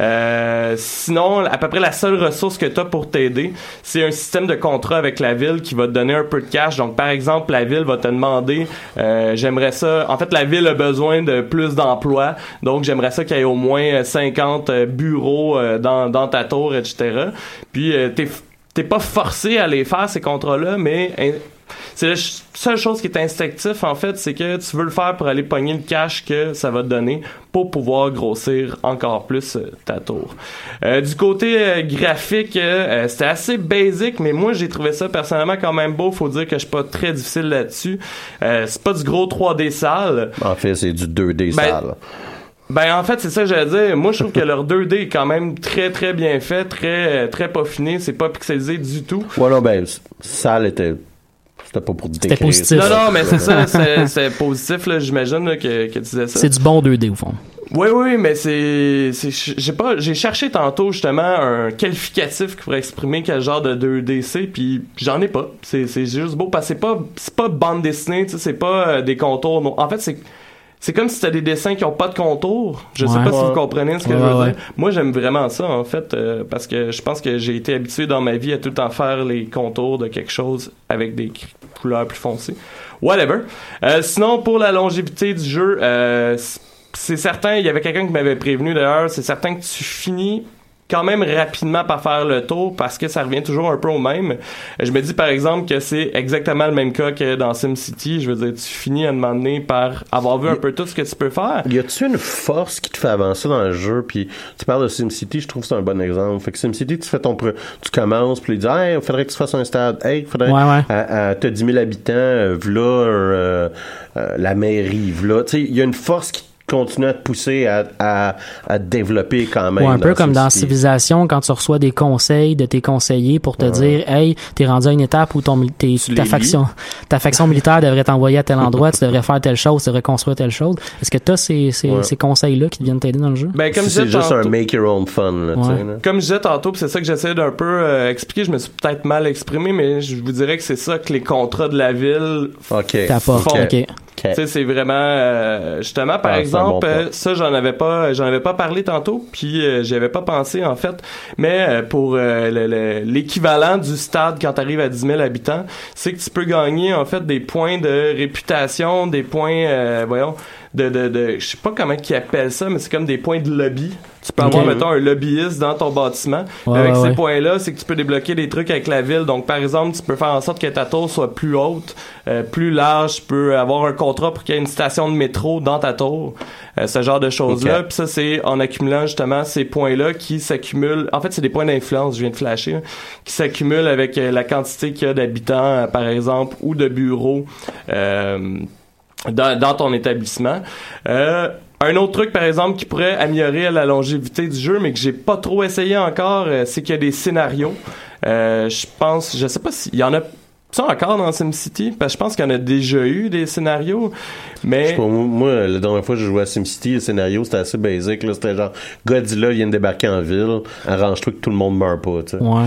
Euh, sinon à peu près la seule ressource que t'as pour t'aider c'est un système de contrat avec la ville qui va te donner un peu de cash. Donc par exemple la ville va te demander j'aimerais ça. En fait la ville a besoin de plus d'emplois. Donc j'aimerais ça qu'il y ait au moins 50 bureaux dans, dans ta tour, etc. Puis euh, t'es pas forcé à les faire ces contrats-là, mais c'est la seule chose qui est instinctif en fait, c'est que tu veux le faire pour aller pogner le cash que ça va te donner pour pouvoir grossir encore plus euh, ta tour. Euh, du côté graphique, c'était assez basic, mais moi j'ai trouvé ça personnellement quand même beau. Faut dire que je suis pas très difficile là-dessus. c'est pas du gros 3D sale. En fait, c'est du 2D ben, sale. Ben en fait c'est ça que j'allais dire. Moi je trouve que leur 2D est quand même très très bien fait, très très peaufiné, c'est pas pixelisé du tout. Ouais non ben ça était c'était pas pour décrire. C'était positif. Non non mais c'est ça, c'est positif là, j'imagine que, que tu disais ça. C'est du bon 2D au fond. Oui, oui, mais c'est, j'ai pas, j'ai cherché tantôt justement un qualificatif qui pourrait exprimer quel genre de 2D c'est, puis j'en ai pas. C'est, c'est juste beau parce que c'est pas, c'est pas bande dessinée, tu sais, c'est pas euh, des contours. En fait, c'est c'est comme si c'était des dessins qui ont pas de contour. Je sais pas si vous comprenez ce que je veux dire. Moi, j'aime vraiment ça, en fait, euh, parce que je pense que j'ai été habitué dans ma vie à tout le temps faire les contours de quelque chose avec des couleurs plus foncées. Whatever. Euh, sinon, pour la longévité du jeu, euh, c'est certain, il y avait quelqu'un qui m'avait prévenu d'ailleurs, c'est certain que tu finis quand même rapidement par faire le tour parce que ça revient toujours un peu au même. Je me dis par exemple que c'est exactement le même cas que dans SimCity. Je veux dire, tu finis à demander par avoir vu un peu tout ce que tu peux faire. Y a-tu une force qui te fait avancer dans le jeu? Puis tu parles de SimCity, je trouve que c'est un bon exemple. Fait que SimCity, tu fais ton tu commences, puis tu dis, hey, il faudrait que tu fasses un stade. Hey, il faudrait. Ouais, ouais. À, 10 000 habitants, euh, v'là euh, euh, la mairie, v'là. Tu sais, il y a une force qui continues à te pousser à, à, à te développer quand même. Ouais, un peu comme dans. Civilisation, quand tu reçois des conseils de tes conseillers pour te dire, hey, t'es rendu à une étape où ton, tes, ta faction, ta faction militaire devrait t'envoyer à tel endroit, tu devrais faire telle chose, tu devrais construire telle chose. Est-ce que t'as ces, ces, Ouais. ces conseils-là qui viennent t'aider dans le jeu? Ben, comme je C'est disais juste un tantôt- make your own fun, là, tu Ouais. là. Comme je disais tantôt, pis c'est ça que j'essaie d'un peu euh, expliquer, je me suis peut-être mal exprimé, mais je vous dirais que c'est ça que les contrats de la ville OK. T'apportes. Font-. Tu sais, c'est vraiment euh, justement par Ah, exemple bon euh, ça j'en avais pas j'en avais pas parlé tantôt puis euh, j'y avais pas pensé en fait. Mais euh, pour euh, le- le- l'équivalent du stade quand tu arrives à 10 000 habitants c'est que tu peux gagner en fait des points de réputation des points euh, voyons de, de, de je sais pas comment ils appellent ça mais c'est comme des points de lobby tu peux avoir mettons un lobbyiste dans ton bâtiment Ouais, avec ouais, ces points-là, c'est que tu peux débloquer des trucs avec la ville. Donc, par exemple, tu peux faire en sorte que ta tour soit plus haute, euh, plus large. Tu peux avoir un contrat pour qu'il y ait une station de métro dans ta tour. Euh, ce genre de choses-là. Puis ça, c'est en accumulant justement ces points-là qui s'accumulent. En fait, c'est des points d'influence, je viens de flasher, hein, qui s'accumulent avec euh, la quantité qu'il y a d'habitants, euh, par exemple, ou de bureaux. euh, dans, dans ton établissement. Euh, un autre truc, par exemple, qui pourrait améliorer la longévité du jeu, mais que j'ai pas trop essayé encore, euh, c'est qu'il y a des scénarios. Euh, je pense, je sais pas s'il y en a ça encore dans SimCity, parce que je pense qu'il y en a déjà eu des scénarios, Je mais sais pas, moi, la dernière fois que je jouais à SimCity, le scénario, c'était assez basique. là. C'était genre, Godzilla vient de débarquer en ville, arrange-toi que tout le monde meurt pas, tu sais. Ouais.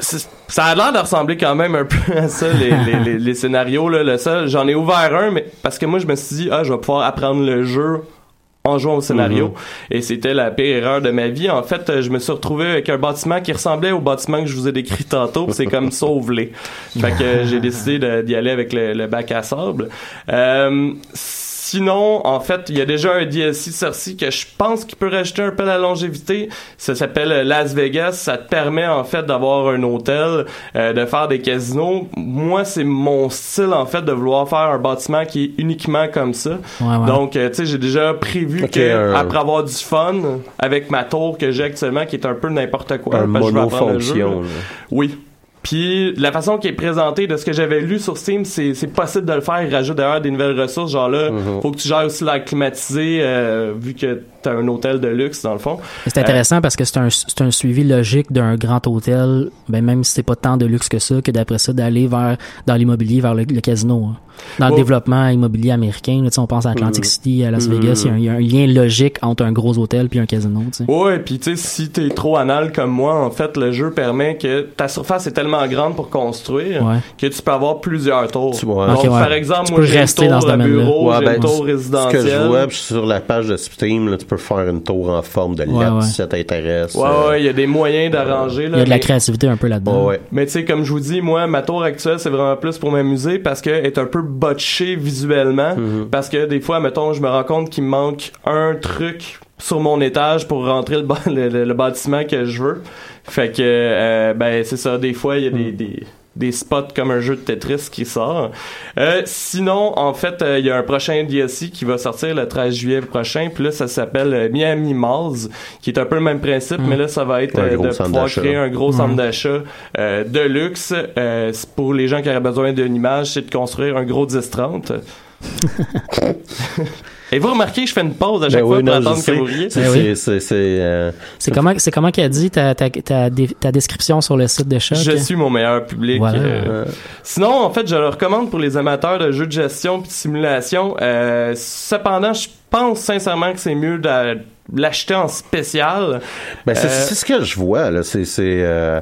Ça a l'air de ressembler quand même un peu à ça, les, les, les, les scénarios. Là, le seul, j'en ai ouvert un, mais parce que moi, je me suis dit, ah, je vais pouvoir apprendre le jeu en jouant au scénario. Et c'était la pire erreur de ma vie. En fait, je me suis retrouvé avec un bâtiment qui ressemblait au bâtiment que je vous ai décrit tantôt. C'est comme sauve-les. Fait que euh, j'ai décidé d'y aller avec le, le bac à sable. Euh, Sinon, en fait, il y a déjà un DLC sorti que je pense qu'il peut rajouter un peu la longévité. Ça s'appelle Las Vegas. Ça te permet en fait d'avoir un hôtel, euh, de faire des casinos. Moi, c'est mon style en fait de vouloir faire un bâtiment qui est uniquement comme ça. Ouais, ouais. Donc, euh, tu sais, j'ai déjà prévu Ok, que après avoir du fun avec ma tour que j'ai actuellement, qui est un peu n'importe quoi, Un parce que je vais apprendre le jeu, monofonction. oui. Puis la façon qui est présentée de ce que j'avais lu sur Steam, c'est c'est possible de le faire. Il rajoute d'ailleurs des nouvelles ressources. Genre là, Mhm. faut que tu gères aussi l'air climatisé, euh, vu que t'as un hôtel de luxe dans le fond. C'est intéressant parce que c'est un, un suivi logique d'un grand hôtel, ben même si c'est pas tant de luxe que ça, que d'après ça d'aller vers dans l'immobilier, vers le, le casino. hein. Dans le développement immobilier américain, là, tu sais, on pense à Atlantic Mhm. City, à Las Mhm. Vegas, il y a un- il y, a un lien logique entre un gros hôtel puis un casino. tu sais. Ouais, puis tu sais, si t'es trop anal comme moi, en fait, le jeu permet que ta surface est tellement grande pour construire Ouais. que tu peux avoir plusieurs tours. Tu vois. Donc, ouais. par exemple, Tu moi, j'ai rester tour dans ce bureau, Ouais, ben, une tour Ce que résidentielle. je vois puis sur la page de Steam, là, tu peux faire une tour en forme de Ouais, lettre ouais. si ça t'intéresse. Ouais, Euh, ouais, il y a des moyens d'arranger. Il y a de la mais- créativité un peu là-dedans. Mais tu sais, comme je vous dis, moi, ma tour actuelle, c'est vraiment plus pour m'amuser parce qu'elle est un peu botchée visuellement. Mhm. Parce que des fois, mettons, je me rends compte qu'il me manque un truc sur mon étage pour rentrer le, ba- le, le- le bâtiment que je veux. Fait que, euh, ben, c'est ça. Des fois, il y a des, des, des spots comme un jeu de Tetris qui sort. Euh, sinon, en fait, euh, il y a un prochain DLC qui va sortir le 13 juillet prochain. Puis là, ça s'appelle euh, Miami Malls, qui est un peu le même principe, mais là, ça va être euh, de pouvoir d'achat. créer un gros Ouais. centre d'achat euh, de luxe. Euh, pour les gens qui auraient besoin d'une image, c'est de construire un gros 10-30. Et vous remarquez, je fais une pause à chaque Ben fois oui, pour non, attendre que vous riez. C'est, Ben oui. euh, C'est comment, c'est comment qu'elle dit ta, ta, ta, description sur le site de Choc? Je suis mon meilleur public. Voilà. euh, Sinon, en fait, je le recommande pour les amateurs de jeux de gestion puis de simulation. Euh, cependant, je pense sincèrement que c'est mieux de l'acheter en spécial. ben, c'est, Euh, c'est ce que je vois, là. C'est, euh,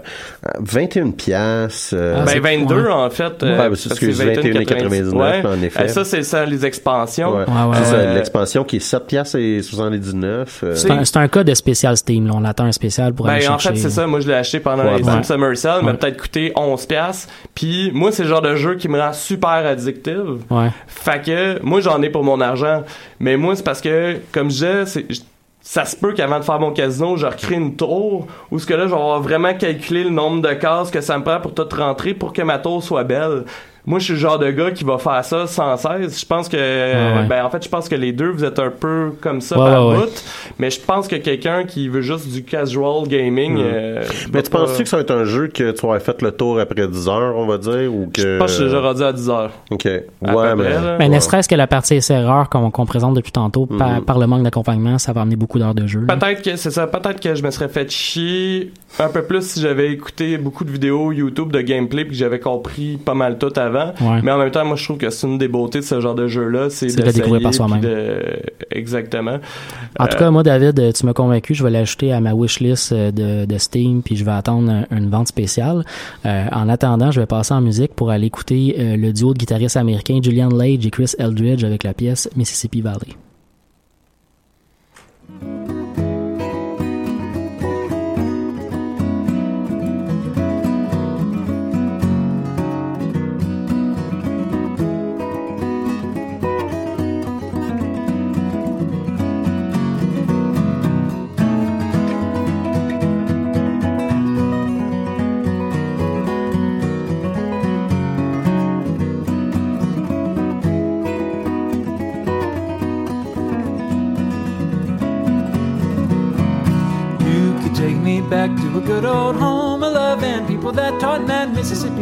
21 piastres. euh, Ah, ben c'est- 22 ouais. en fait. Ouais, euh, ben, c'est parce ce que que je disais, 21,99, 21,99, en effet. Euh, ça, c'est ça, les expansions. C'est l'expansion qui est 7 piastres et 79. euh, C'est un, c'est un cas de spécial Steam, là. On attend un spécial pour aller Ben, en chercher. fait, c'est ça. Moi, je l'ai acheté pendant Ouais, les ouais. Steam Summer Sale. Il m'a peut-être coûté 11 piastres. Puis, moi, c'est le genre de jeu qui me rend super addictive. Ouais. Fait que, moi, j'en ai pour mon argent. Mais moi, c'est parce que, comme je disais, c'est- ça se peut qu'avant de faire mon casino, je recrée une tour où ce que là, je vais vraiment calculé le nombre de cases que ça me prend pour tout rentrer pour que ma tour soit belle. Moi, je suis le genre de gars qui va faire ça sans cesse. Je pense que, ouais. ben, en fait, je pense que les deux, vous êtes un peu comme ça Ouais, par bout. Mais je pense que quelqu'un qui veut juste du casual gaming. Hmm. mais tu penses-tu que ça va être un jeu que tu aurais fait le tour après 10 heures, on va dire, ou que. Je pense que je suis déjà rendu à 10 heures. Ok. Ouais, mais. mais ne serait-ce que la partie erreur qu'on présente depuis tantôt par, par, le manque d'accompagnement, ça va amener beaucoup d'heures de jeu. Peut-être que c'est ça. Peut-être que je me serais fait chier un peu plus si j'avais écouté beaucoup de vidéos YouTube de gameplay puis que j'avais compris pas mal tout avant. Mais en même temps, moi, je trouve que c'est une des beautés de ce genre de jeu-là, c'est de découvrir par soi-même. Exactement. En tout cas, moi, David, tu m'as convaincu. Je vais l'ajouter à ma wishlist euh, de, de Steam puis je vais attendre une vente spéciale. Euh, en attendant, je vais passer en musique pour aller écouter euh, le duo de guitaristes américains Julian Lage et Chris Eldridge avec la pièce Mississippi Valley.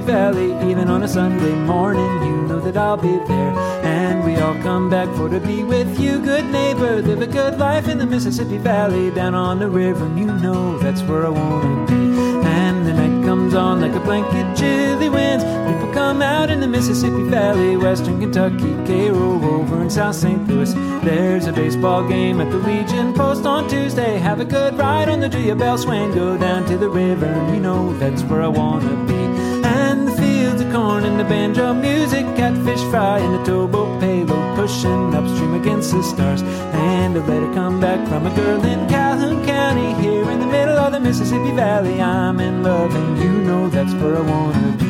Valley. Even on a Sunday morning, you know that I'll be there. And we all come back for to be with you, good neighbor. Live a good life in the Mississippi Valley, down on the river, and you know that's where I wanna be. And the night comes on like a blanket, chilly winds. People come out in the Mississippi Valley, Western Kentucky, Cairo, over in South St. Louis. There's a baseball game at the Legion Post on Tuesday. Have a good ride on the Gia Bell Swain. Go down to the river, and you know that's where I wanna be. The banjo music, catfish fry and the towboat payload pushing upstream against the stars. And a letter come back from a girl in Calhoun County, here in the middle of the Mississippi Valley. I'm in love, and you know that's where I wanna be.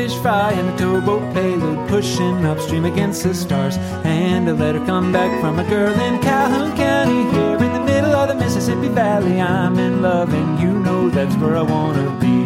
Catfish fry and a towboat payload pushing upstream against the stars. And a letter come back from a girl in Calhoun County, here in the middle of the Mississippi Valley. I'm in love, and you know that's where I wanna be.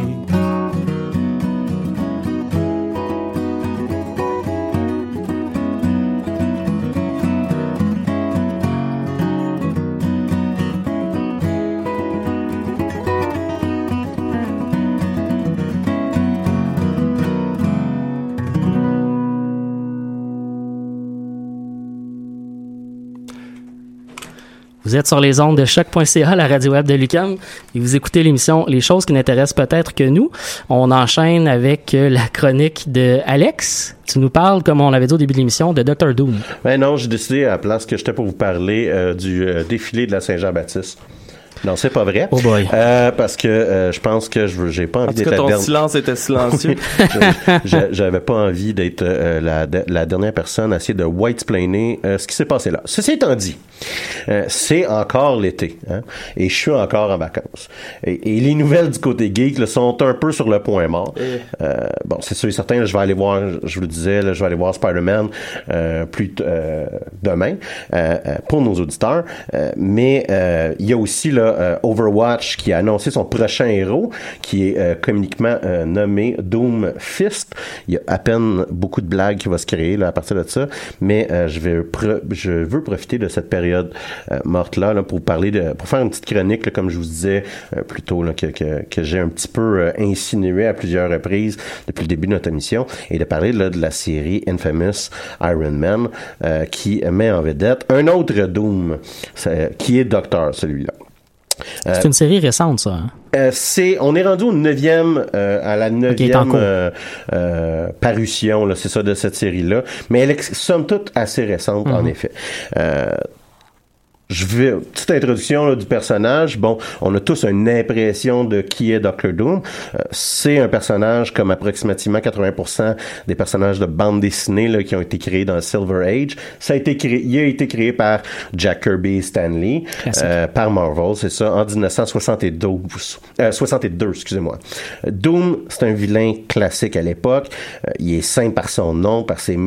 Vous êtes sur les ondes de choc.ca, la radio web de Lucam, et vous écoutez l'émission Les choses qui n'intéressent peut-être que nous. On enchaîne avec euh, la chronique de Alex. Tu nous parles, comme on l'avait dit au début de l'émission, de Dr. Doom. Ben non, j'ai décidé à la place que j'étais pour vous parler euh, du euh, défilé de la Saint-Jean-Baptiste. Non, c'est pas vrai. Oh boy. Euh, parce que euh, je pense que je j'ai pas envie d'être la dernière. ton silence était silencieux. J'avais pas envie d'être euh, la, la, dernière personne à essayer de white-planer euh, ce qui s'est passé là. Ceci étant dit, c'est encore l'été, hein, et je suis encore en vacances. Et, et les nouvelles du côté geek là, sont un peu sur le point mort. bon, c'est sûr et certain, là, je vais aller voir, je vous le disais, là, je vais aller voir Spider-Man plus demain pour nos auditeurs. mais il y a aussi là euh, Overwatch qui a annoncé son prochain héros, qui est euh, communiquement euh, nommé Doom Fist. Il y a à peine beaucoup de blagues qui vont se créer à partir de ça, mais je vais je veux profiter de cette période morte là, pour parler pour faire une petite chronique comme je vous disais plus tôt que, j'ai un petit peu insinué à plusieurs reprises depuis le début de notre émission et de parler de la série Infamous Iron Man qui met en vedette un autre Doom qui est Docteur celui-là. C'est une série récente, ça. Hein? Euh, c'est, on est rendu au neuvième, euh, à la neuvième euh, parution, là, c'est ça, de cette série-là. Mais elle est somme toute assez récente, en mhm. effet. Je vais petite introduction du personnage. Bon, on a tous une impression de qui est Doctor Doom. Euh, c'est un personnage comme approximativement 80% des personnages de bande dessinée là, qui ont été créés dans Silver Age. Ça a été créé, il a été créé par Jack Kirby et Stanley, euh, par Marvel, c'est ça, en 1972. Euh, 62, excusez-moi. Doom, c'est un vilain classique à l'époque. Euh, il est simple par son nom, par ses,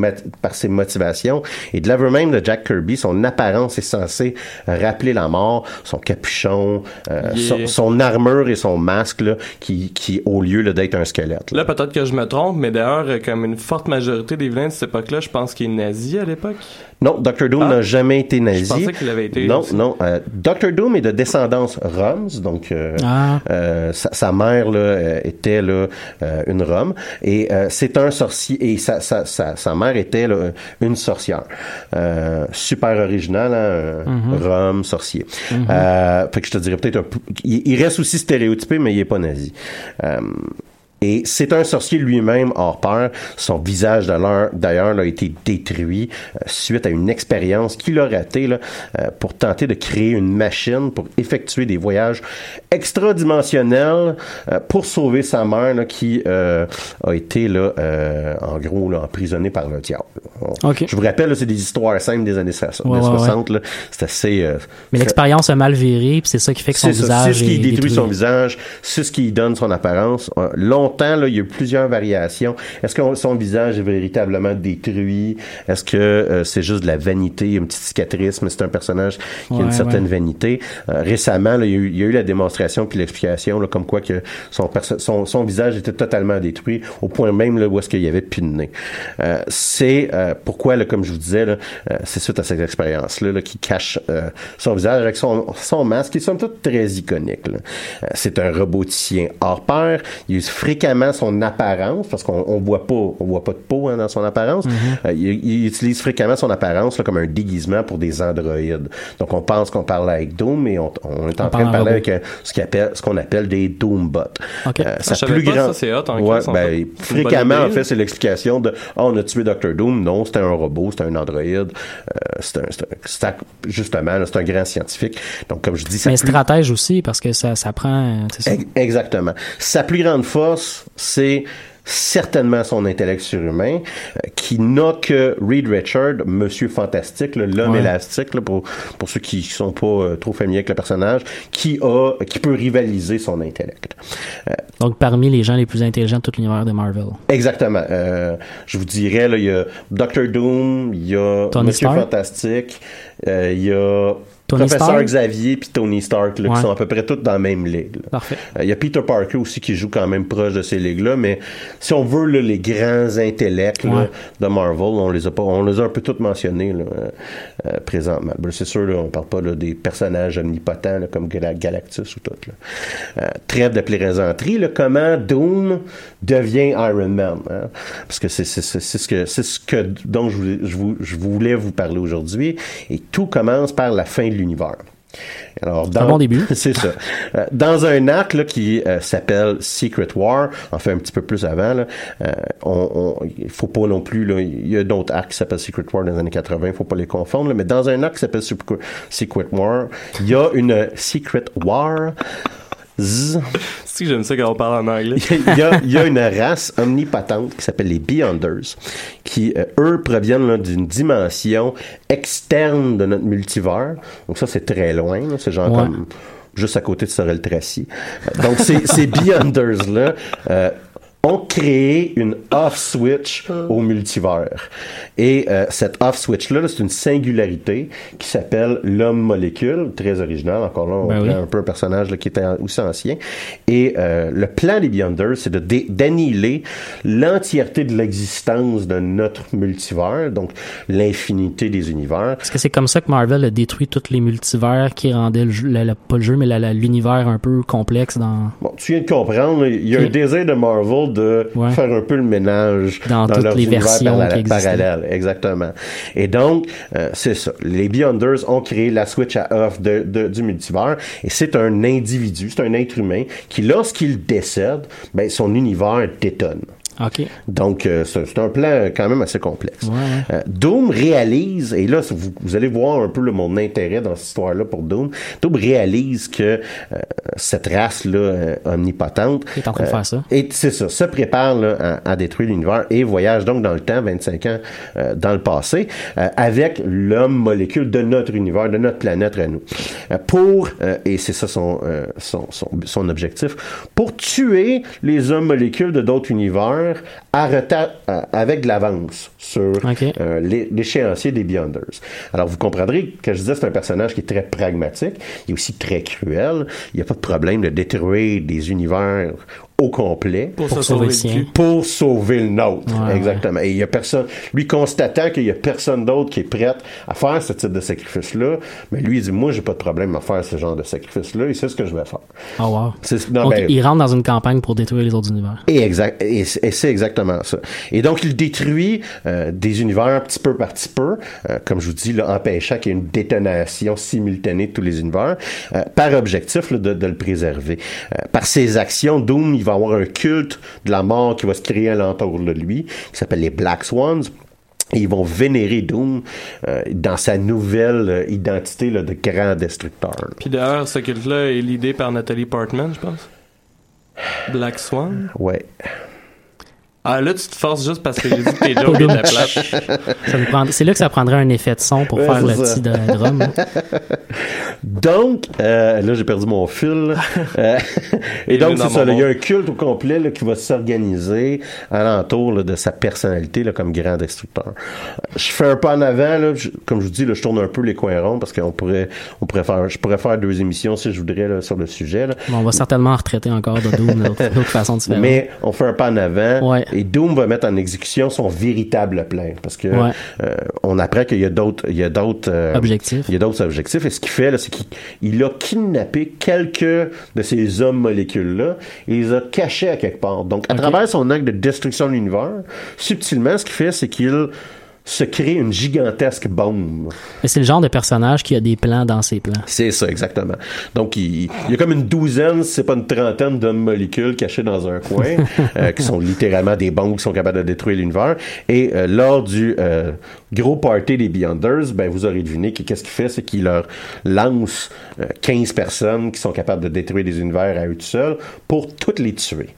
par ses motivations. Et de l'aveu même de Jack Kirby, son apparence est censée rappeler la mort, son capuchon, euh, son, armure et son masque là, qui, qui au lieu d'être un squelette. Là, peut-être que je me trompe, mais d'ailleurs, comme une forte majorité des vilains de cette époque-là, je pense qu'il est nazi à l'époque. Non, Dr. Doom ah. n'a jamais été nazi. Je pensais qu'il avait été. Non, non. Euh, Dr. Doom est de descendance Roms, donc euh, ah. euh, sa, sa, mère là, euh, était là, euh, une Rome, et c'est un sorcier, et sa, sa, sa, sa mère était là, une sorcière. super original, hein, mm -hmm. Rome, sorcier. Mm -hmm. fait que je te dirais peut-être un peu... Il, il, reste aussi stéréotypé, mais il est pas nazi. Et c'est un sorcier lui-même hors pair. Son visage d'ailleurs a été détruit euh, suite à une expérience qu'il a ratée là, euh, pour tenter de créer une machine pour effectuer des voyages extradimensionnels euh, pour sauver sa mère là, qui euh, a été là, en gros là, emprisonnée par le diable. Okay. Je vous rappelle, c'est des histoires simples des années 60. Ouais, 60 ouais. C'est assez. Mais l'expérience a mal viré, puis c'est ça qui fait que son visage. C'est ce qui détruit, détruit son visage, c'est ce qui donne son apparence. Long longtemps, là, il y a eu plusieurs variations. Est-ce que son visage est véritablement détruit? Est-ce que euh, c'est juste de la vanité, une petite cicatrice, mais c'est un personnage qui ouais, a une certaine ouais. vanité? Euh, récemment, là, il, y eu, il, y a eu, la démonstration puis l'explication, comme quoi que son, son, son, visage était totalement détruit, au point même là, où est-ce qu'il y avait plus de nez. Euh, c'est pourquoi, là, comme je vous disais, c'est suite à cette expérience-là qui cache son visage avec son, son masque, qui est somme toute très iconique. c'est un roboticien hors pair. Il use fréquemment son apparence, parce qu'on on voit pas, on voit pas de peau hein, dans son apparence. Mm -hmm. euh, il, il, utilise fréquemment son apparence là, comme un déguisement pour des androïdes. Donc on pense qu'on parle avec Doom, mais on, on est en on train de parler avec un, ce qu'on appelle, ce qu'on appelle des Doombots. Okay. Euh, ça plus grand. Ça, hot, en ouais, ben, fréquemment, en fait, c'est l'explication de oh, on a tué Dr. Doom. Non, c'était un robot, c'était un androïde. Euh, c'est un, justement, c'est un grand scientifique. Donc, comme je dis, ça. Mais plus... stratège aussi, parce que ça, ça prend. Ça. Exactement. Sa plus grande force, c'est certainement son intellect surhumain, euh, qui n'a que Reed Richard, Monsieur Fantastique, l'homme ouais. élastique, là, pour, pour ceux qui sont pas euh, trop familiers avec le personnage, qui a, qui peut rivaliser son intellect. Euh, Donc, parmi les gens les plus intelligents de tout l'univers de Marvel. Exactement. Je vous dirais, il y a Doctor Doom, il y a Tony Monsieur. Fantastique, il y a Tony Professeur Stark? Xavier puis Tony Stark là, Ouais. qui sont à peu près tous dans la même ligue. là. Parfait. Euh, Il y a Peter Parker aussi qui joue quand même proche de ces ligues-là, mais si on veut là, les grands intellects Ouais. de Marvel, on les a pas, on les a un peu tous mentionnés là, euh, euh, présentement. Ben, c'est sûr, là, on parle pas là, des personnages omnipotents là, comme Gal- Galactus ou tout. Là. Euh, trêve de plaisanterie, comment Doom devient Iron Man, hein? parce que c'est c'est c'est c'est ce que c'est ce que dont je voulais, je, vous- je voulais vous parler aujourd'hui, et tout commence par la fin de l'univers. Alors, dans, Un bon début. c'est ça. Euh, dans un arc là, qui euh, s'appelle Secret War, en fait un petit peu plus avant, là, euh, on, on, il faut pas non plus, là, il y a d'autres arcs qui s'appellent Secret War dans les années 80, il faut pas les confondre, là, mais dans un arc qui s'appelle Secret Secret War, il y a une Secret War. Z. C'est que j'aime ça quand on parle en anglais. il, y a, il y a une race omnipotente qui s'appelle les Beyonders, qui, euh, eux, proviennent d'une dimension externe de notre multivers. Donc ça, c'est très loin. C'est genre Ouais. comme juste à côté de Sorel Tracy. Donc ces, ces Beyonders-là euh, ont créé une off-switch au multivers. Et euh, cette off-switch-là, là, c'est une singularité qui s'appelle l'homme-molécule, très original. Encore là, on Ben prend oui. un peu un personnage là, qui était aussi ancien. Et euh, le plan des Beyonders, c'est de d'annihiler l'entièreté de l'existence de notre multivers, donc l'infinité des univers. Est-ce que c'est comme ça que Marvel a détruit tous les multivers qui rendaient le jeu, la- la- pas le jeu, mais l'univers un peu complexe dans. Bon, tu viens de comprendre, il y a Ok. un désir de Marvel de Ouais. faire un peu le ménage Dans toutes leurs les univers versions parallèles-. Exactement. Et donc, euh, c'est ça. Les Beyonders ont créé la switch à off de, de- du multivers et c'est un individu, c'est un être humain qui, lorsqu'il décède, ben, son univers détonne. OK. Donc, euh, c'est un plan quand même assez complexe. Euh, Doom réalise, et là, vous, vous, allez voir un peu le, mon intérêt dans cette histoire-là pour Doom. Doom réalise que euh, cette race-là omnipotente... est en train de faire ça. Et c'est ça, se prépare là, à, à, détruire l'univers et voyage donc dans le temps, 25 ans dans le passé, avec l'homme molécule de notre univers, de notre planète à nous. pour, et c'est ça son, son, son, son objectif, pour tuer les hommes molécules de d'autres univers во-вторых, à retard, avec de l'avance sur euh, l'échéancier des Beyonders. Alors, vous comprendrez que je disais, c'est un personnage qui est très pragmatique, il est aussi très cruel. Il n'y a pas de problème de détruire des univers au complet pour, pour sauver, le pour sauver le nôtre. Exactement. et il y a personne lui constatant qu'il y a personne d'autre qui est prêt à faire ce type de sacrifice là mais lui il dit moi j'ai pas de problème à faire ce genre de sacrifice là et c'est ce que je vais faire. Oh wow. Donc ben, il rentre dans une campagne pour détruire les autres univers. Et exact et, c'est exactement ça et donc il détruit euh, des univers petit peu par petit peu euh, comme je vous dis là empêchant qu'il y ait une détonation simultanée de tous les univers euh, par objectif là, de, de, le préserver par ses actions Doom il va avoir un culte de la mort qui va se créer alentour de lui, qui s'appelle les Black Swans. Et ils vont vénérer Doom euh, dans sa nouvelle euh, identité là, de grand destructeur. Puis d'ailleurs, ce culte-là est l'idée par Nathalie Portman, je pense. Black Swan? Ouais. Ah, là, tu te forces juste parce que j'ai dit que tes jokes étaient plates. C'est là que ça prendrait un effet de son pour faire le petit drum. donc, euh, là, j'ai perdu mon fil. Euh, et donc, c'est ça. Il y a un culte au complet là, qui va s'organiser alentour là, de sa personnalité là, comme grand destructeur. Je fais un pas en avant. Là, comme je vous dis, là, je tourne un peu les coins ronds parce qu'on pourrait, on pourrait faire, je pourrais faire deux émissions si je voudrais là, sur le sujet. Là. Bon, on va certainement retraiter encore de Doom d'autres façons différentes. Mais on fait un pas en avant. Ouais et Doom va mettre en exécution son véritable plan parce que euh, on apprend qu'il y a d'autres il y a d'autres euh, objectifs. il y a d'autres objectifs. Et ce qu'il fait là c'est qu'il a kidnappé quelques de ces hommes molécules là et les a cachés à quelque part. Donc à travers son acte de destruction de l'univers subtilement ce qu'il fait c'est qu'il se crée une gigantesque bombe. Mais c'est le genre de personnage qui a des plans dans ses plans. C'est ça, exactement. Donc, il, y a comme une douzaine, c'est pas une trentaine de molécules cachées dans un coin, euh, qui sont littéralement des bombes qui sont capables de détruire l'univers. Et euh, lors du euh, gros party des Beyonders, ben, vous aurez deviné qu'est-ce qu'il fait, c'est qu'il leur lance 15 personnes qui sont capables de détruire des univers à eux seuls pour toutes les tuer.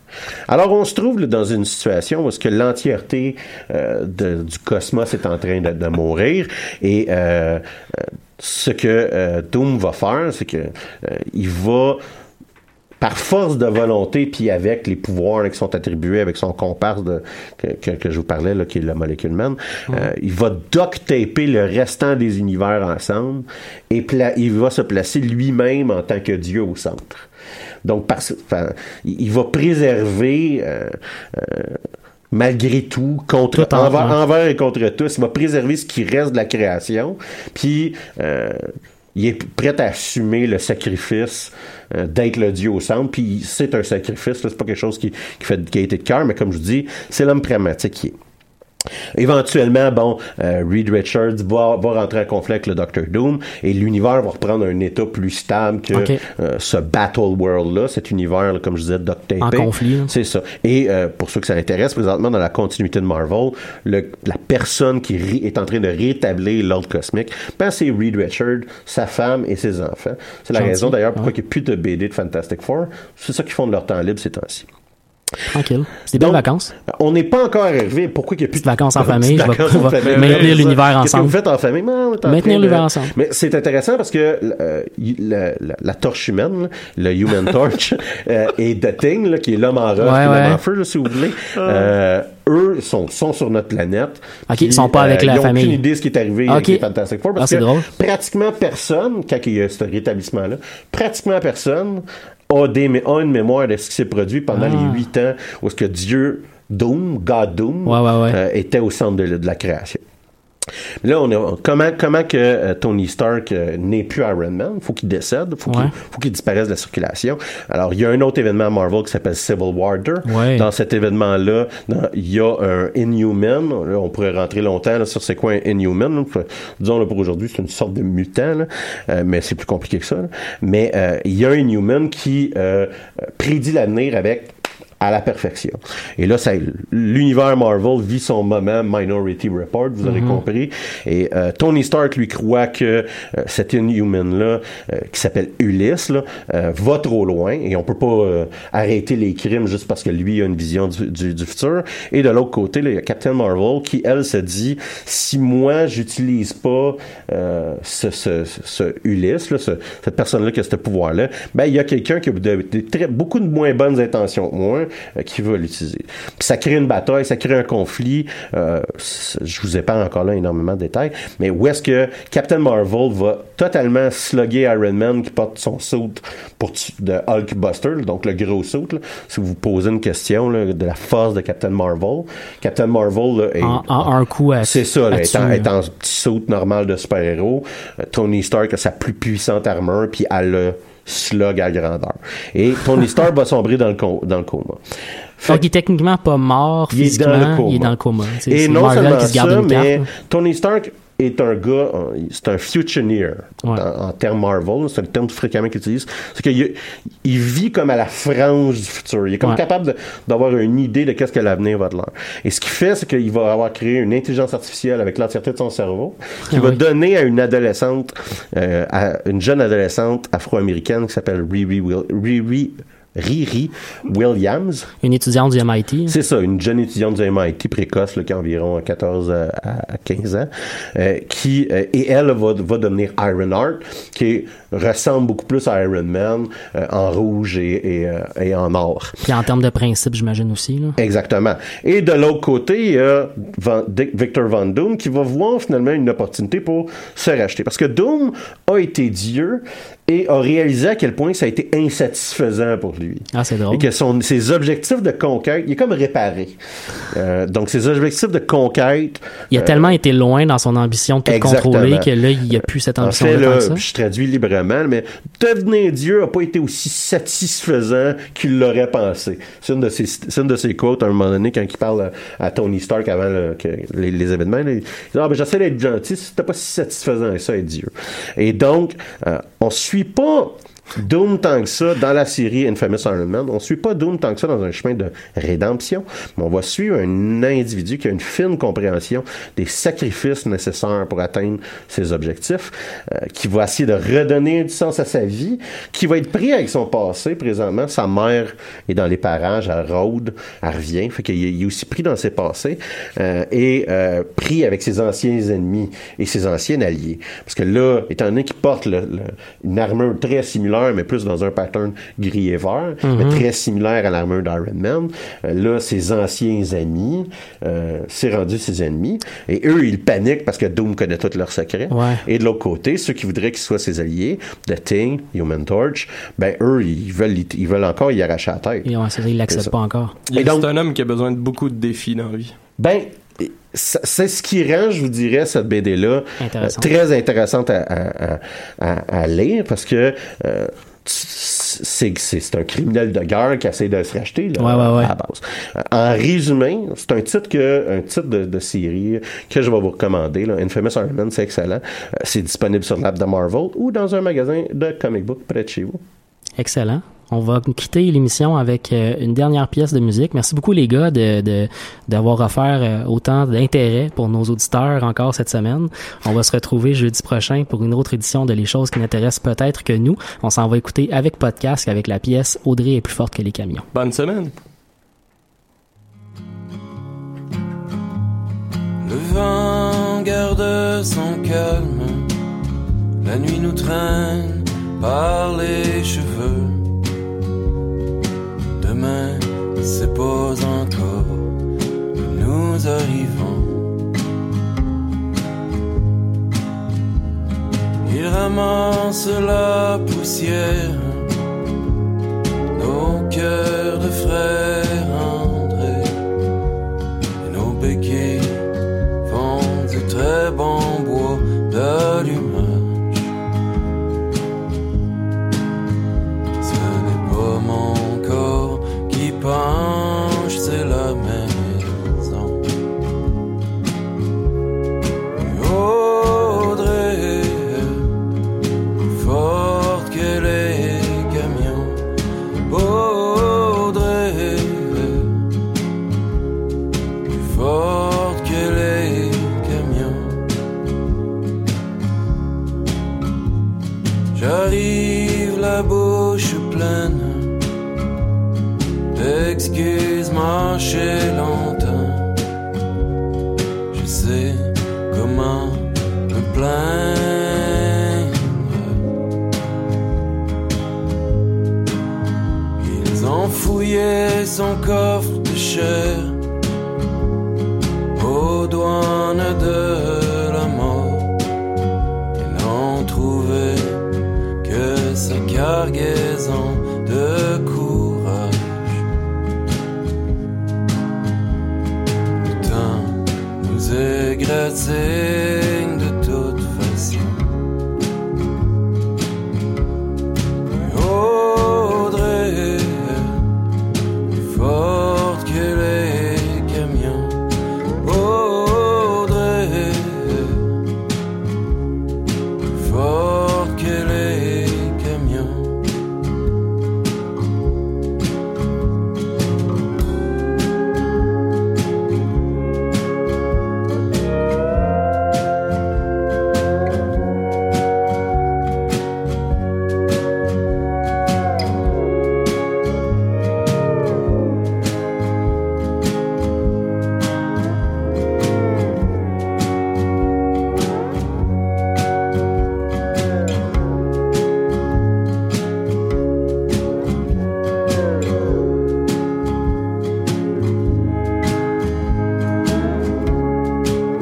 Alors, on se trouve dans une situation où est-ce que l'entièreté du cosmos est en train de, mourir et euh, euh, ce que euh, Doom va faire, c'est que il va par force de volonté, puis avec les pouvoirs qui sont attribués avec son comparse de, que, que, je vous parlais, là, qui est le Molecule Man, il va duct-taper le restant des univers ensemble et il va se placer lui-même en tant que Dieu au centre. Donc, par, il va préserver malgré tout, contre envers, et contre tous. Il va préserver ce qui reste de la création. Puis euh, il est prêt à assumer le sacrifice euh, d'être le Dieu au centre. Puis c'est un sacrifice, c'est pas quelque chose qui, qui fait de gaieté de cœur, mais comme je dis, c'est l'homme pragmatique qui est. Éventuellement, bon, euh, Reed Richards va, va rentrer en conflit avec le Docteur Doom et l'univers va reprendre un état plus stable que euh, ce Battle World-là, cet univers, comme je disais, Doctor En conflit. C'est ça. Et euh, pour ceux que ça intéresse, présentement, dans la continuité de Marvel, le, la personne qui est en train de rétablir l'ordre cosmique, ben, c'est Reed Richards, sa femme et ses enfants. C'est la raison d'ailleurs pourquoi il n'y a plus de BD de Fantastic Four. C'est ça qu'ils font de leur temps libre ces temps-ci. Tranquille. C'est des belles vacances. On n'est pas encore arrivé. Pourquoi il n'y a plus de vacances en famille? Je vais maintenir l'univers ensemble. Que vous faites en famille? maintenir l'univers ensemble. Mais c'est intéressant parce que euh, la, la, torche humaine, le Human Torch, euh, et The Thing, là, qui est l'homme en roche, ouais, l'homme en feu, si vous voulez, euh, eux sont, sont sur notre planète. OK, ils sont pas avec la famille. Ils n'ont aucune idée de ce qui est arrivé avec les Fantastic Four. Parce ah, que drôle. pratiquement personne, quand il y a ce rétablissement-là, pratiquement personne a, des, a une mémoire de ce qui s'est produit pendant les ah. huit ans où ce que Dieu Doom, God Doom, euh, était au centre de la création. Là, on est, comment, comment que euh, Tony Stark euh, n'est plus Iron Man? Faut qu'il décède, faut qu'il faut qu'il disparaisse de la circulation. Alors, il y a un autre événement à Marvel qui s'appelle Civil War 2. Dans cet événement-là, il y a un Inhuman. on pourrait rentrer longtemps sur c'est quoi un Inhuman. Disons, là, pour aujourd'hui, c'est une sorte de mutant, euh, mais c'est plus compliqué que ça. Mais il y a un Inhuman qui prédit l'avenir avec à la perfection. Et là, ça, l'univers Marvel vit son moment Minority Report, vous avez Mhm. compris. Et euh, Tony Stark lui croit que euh, cet Inhuman-là, euh, qui s'appelle Ulysse, là, euh, va trop loin et on peut pas euh, arrêter les crimes juste parce que lui a une vision du, du, du futur. Et de l'autre côté, là, il y a Captain Marvel qui, elle, se dit, si moi, j'utilise pas euh, ce, ce, ce Ulysse, là, ce- cette personne-là qui a ce pouvoir-là, ben, il y a quelqu'un qui a de- de très- beaucoup de moins bonnes intentions que moi qui va l'utiliser. Puis ça crée une bataille, ça crée un conflit. Euh, je vous épargne encore là énormément de détails, mais où est-ce que Captain Marvel va totalement slugger Iron Man qui porte son suit pour de Hulkbuster, donc le gros suit. là. Si vous vous posez une question là, de la force de Captain Marvel, Captain Marvel là, est, En, en un coup c'est ça, là, est, en, tuer. est en petit saut normal de super-héros. Euh, Tony Stark a sa plus puissante armure, puis elle le slug à grandeur. Et Tony Stark va sombrer dans le, co- dans le coma. Fait Donc, il est techniquement pas mort il est physiquement, dans le coma. il est dans le coma. Et non Marvel seulement qui se garde ça, mais. Tony Stark est un gars, c'est un Ouais. en, en termes Marvel, c'est le terme fréquemment qu'il utilise. C'est qu'il il vit comme à la frange du futur. Il est comme Ouais. capable d'avoir une idée de qu'est-ce que l'avenir va de l'air. Et ce qu'il fait, c'est qu'il va avoir créé une intelligence artificielle avec l'entièreté de son cerveau, qui Ah va oui. donner à une adolescente, euh, à une jeune adolescente afro-américaine qui s'appelle Riri, Will- Riri, Riri Williams. Une étudiante du MIT. C'est ça, une jeune étudiante du MIT précoce, là, qui a environ 14 à, à 15 ans, euh, qui, euh, et elle va, va devenir Ironheart, qui ressemble beaucoup plus à Iron Man, euh, en rouge et, et, euh, et en or. Puis en termes de principe, j'imagine aussi. Là. Exactement. Et de l'autre côté, il y a Van- Victor Van Doom qui va voir finalement une opportunité pour se racheter. Parce que Doom a été Dieu et a réalisé à quel point ça a été insatisfaisant pour lui. Ah, c'est drôle. Et que son, ses objectifs de conquête, il est comme réparé. Euh, donc ses objectifs de conquête... Il a euh, tellement été loin dans son ambition de tout Exactement. contrôler que là, il n'y a plus cette en fait, là, que ça. je traduis librement, mais devenir Dieu n'a pas été aussi satisfaisant qu'il l'aurait pensé. C'est une de ses, une de ses quotes à un moment donné quand il parle à, à Tony Stark avant le- que les, les événements. là, il dit ah, ben, j'essaie d'être gentil, c'était pas si satisfaisant que ça être Dieu. Et donc, euh, on suit pas Doom tant que ça dans la série Infamous Iron Man. On suit pas Doom tant que ça dans un chemin de rédemption, mais on va suivre un individu qui a une fine compréhension des sacrifices nécessaires pour atteindre ses objectifs, euh, qui va essayer de redonner du sens à sa vie, qui va être pris avec son passé présentement. Sa mère est dans les parages, elle rôde, elle revient, fait qu'il est- aussi pris dans ses passés euh, et euh, pris avec ses anciens ennemis et ses anciens alliés. Parce que là, étant donné qu'il porte une armure très similaire, mais plus dans un pattern gris et vert, mais très similaire à l'armure d'Iron Man, euh, là, ses anciens amis, euh, c'est rendu ses ennemis, et eux, ils paniquent parce que Doom connaît tous leurs secrets. Ouais. Et de l'autre côté, ceux qui voudraient qu'ils soient ses alliés, The Thing, Human Torch, ben eux, ils veulent, ils veulent encore y arracher la tête. Et ouais, c'est ça, il C'est l'accepte ça. pas encore. Il Et donc- c'est un homme qui a besoin de beaucoup de défis dans la vie. Ben, c'est ce qui rend, je vous dirais, cette BD-là Intéressant. euh, très intéressante à, à- à- à- à lire parce que euh, c'est c'est- c'est un criminel de guerre qui essaie de se racheter là, Ouais, ouais, ouais. à la base. Euh, En résumé, c'est un titre que un titre de, de série que je vais vous recommander. Là. Infamous Iron Man, c'est excellent. C'est disponible sur l'app de Marvel ou dans un magasin de comic book près de chez vous. Excellent. On va quitter l'émission avec euh, une dernière pièce de musique. Merci beaucoup les gars de de- d'avoir offert euh, autant d'intérêt pour nos auditeurs encore cette semaine. On va se retrouver jeudi prochain pour une autre édition de Les choses qui n'intéressent peut-être que nous. On s'en va écouter avec podcast avec la pièce Audrey est plus forte que les camions. Bonne semaine. Le vent garde son calme, la nuit nous traîne par les cheveux. Demain, c'est pas encore, nous arrivons. Il ramasse la poussière, nos cœurs de frères plus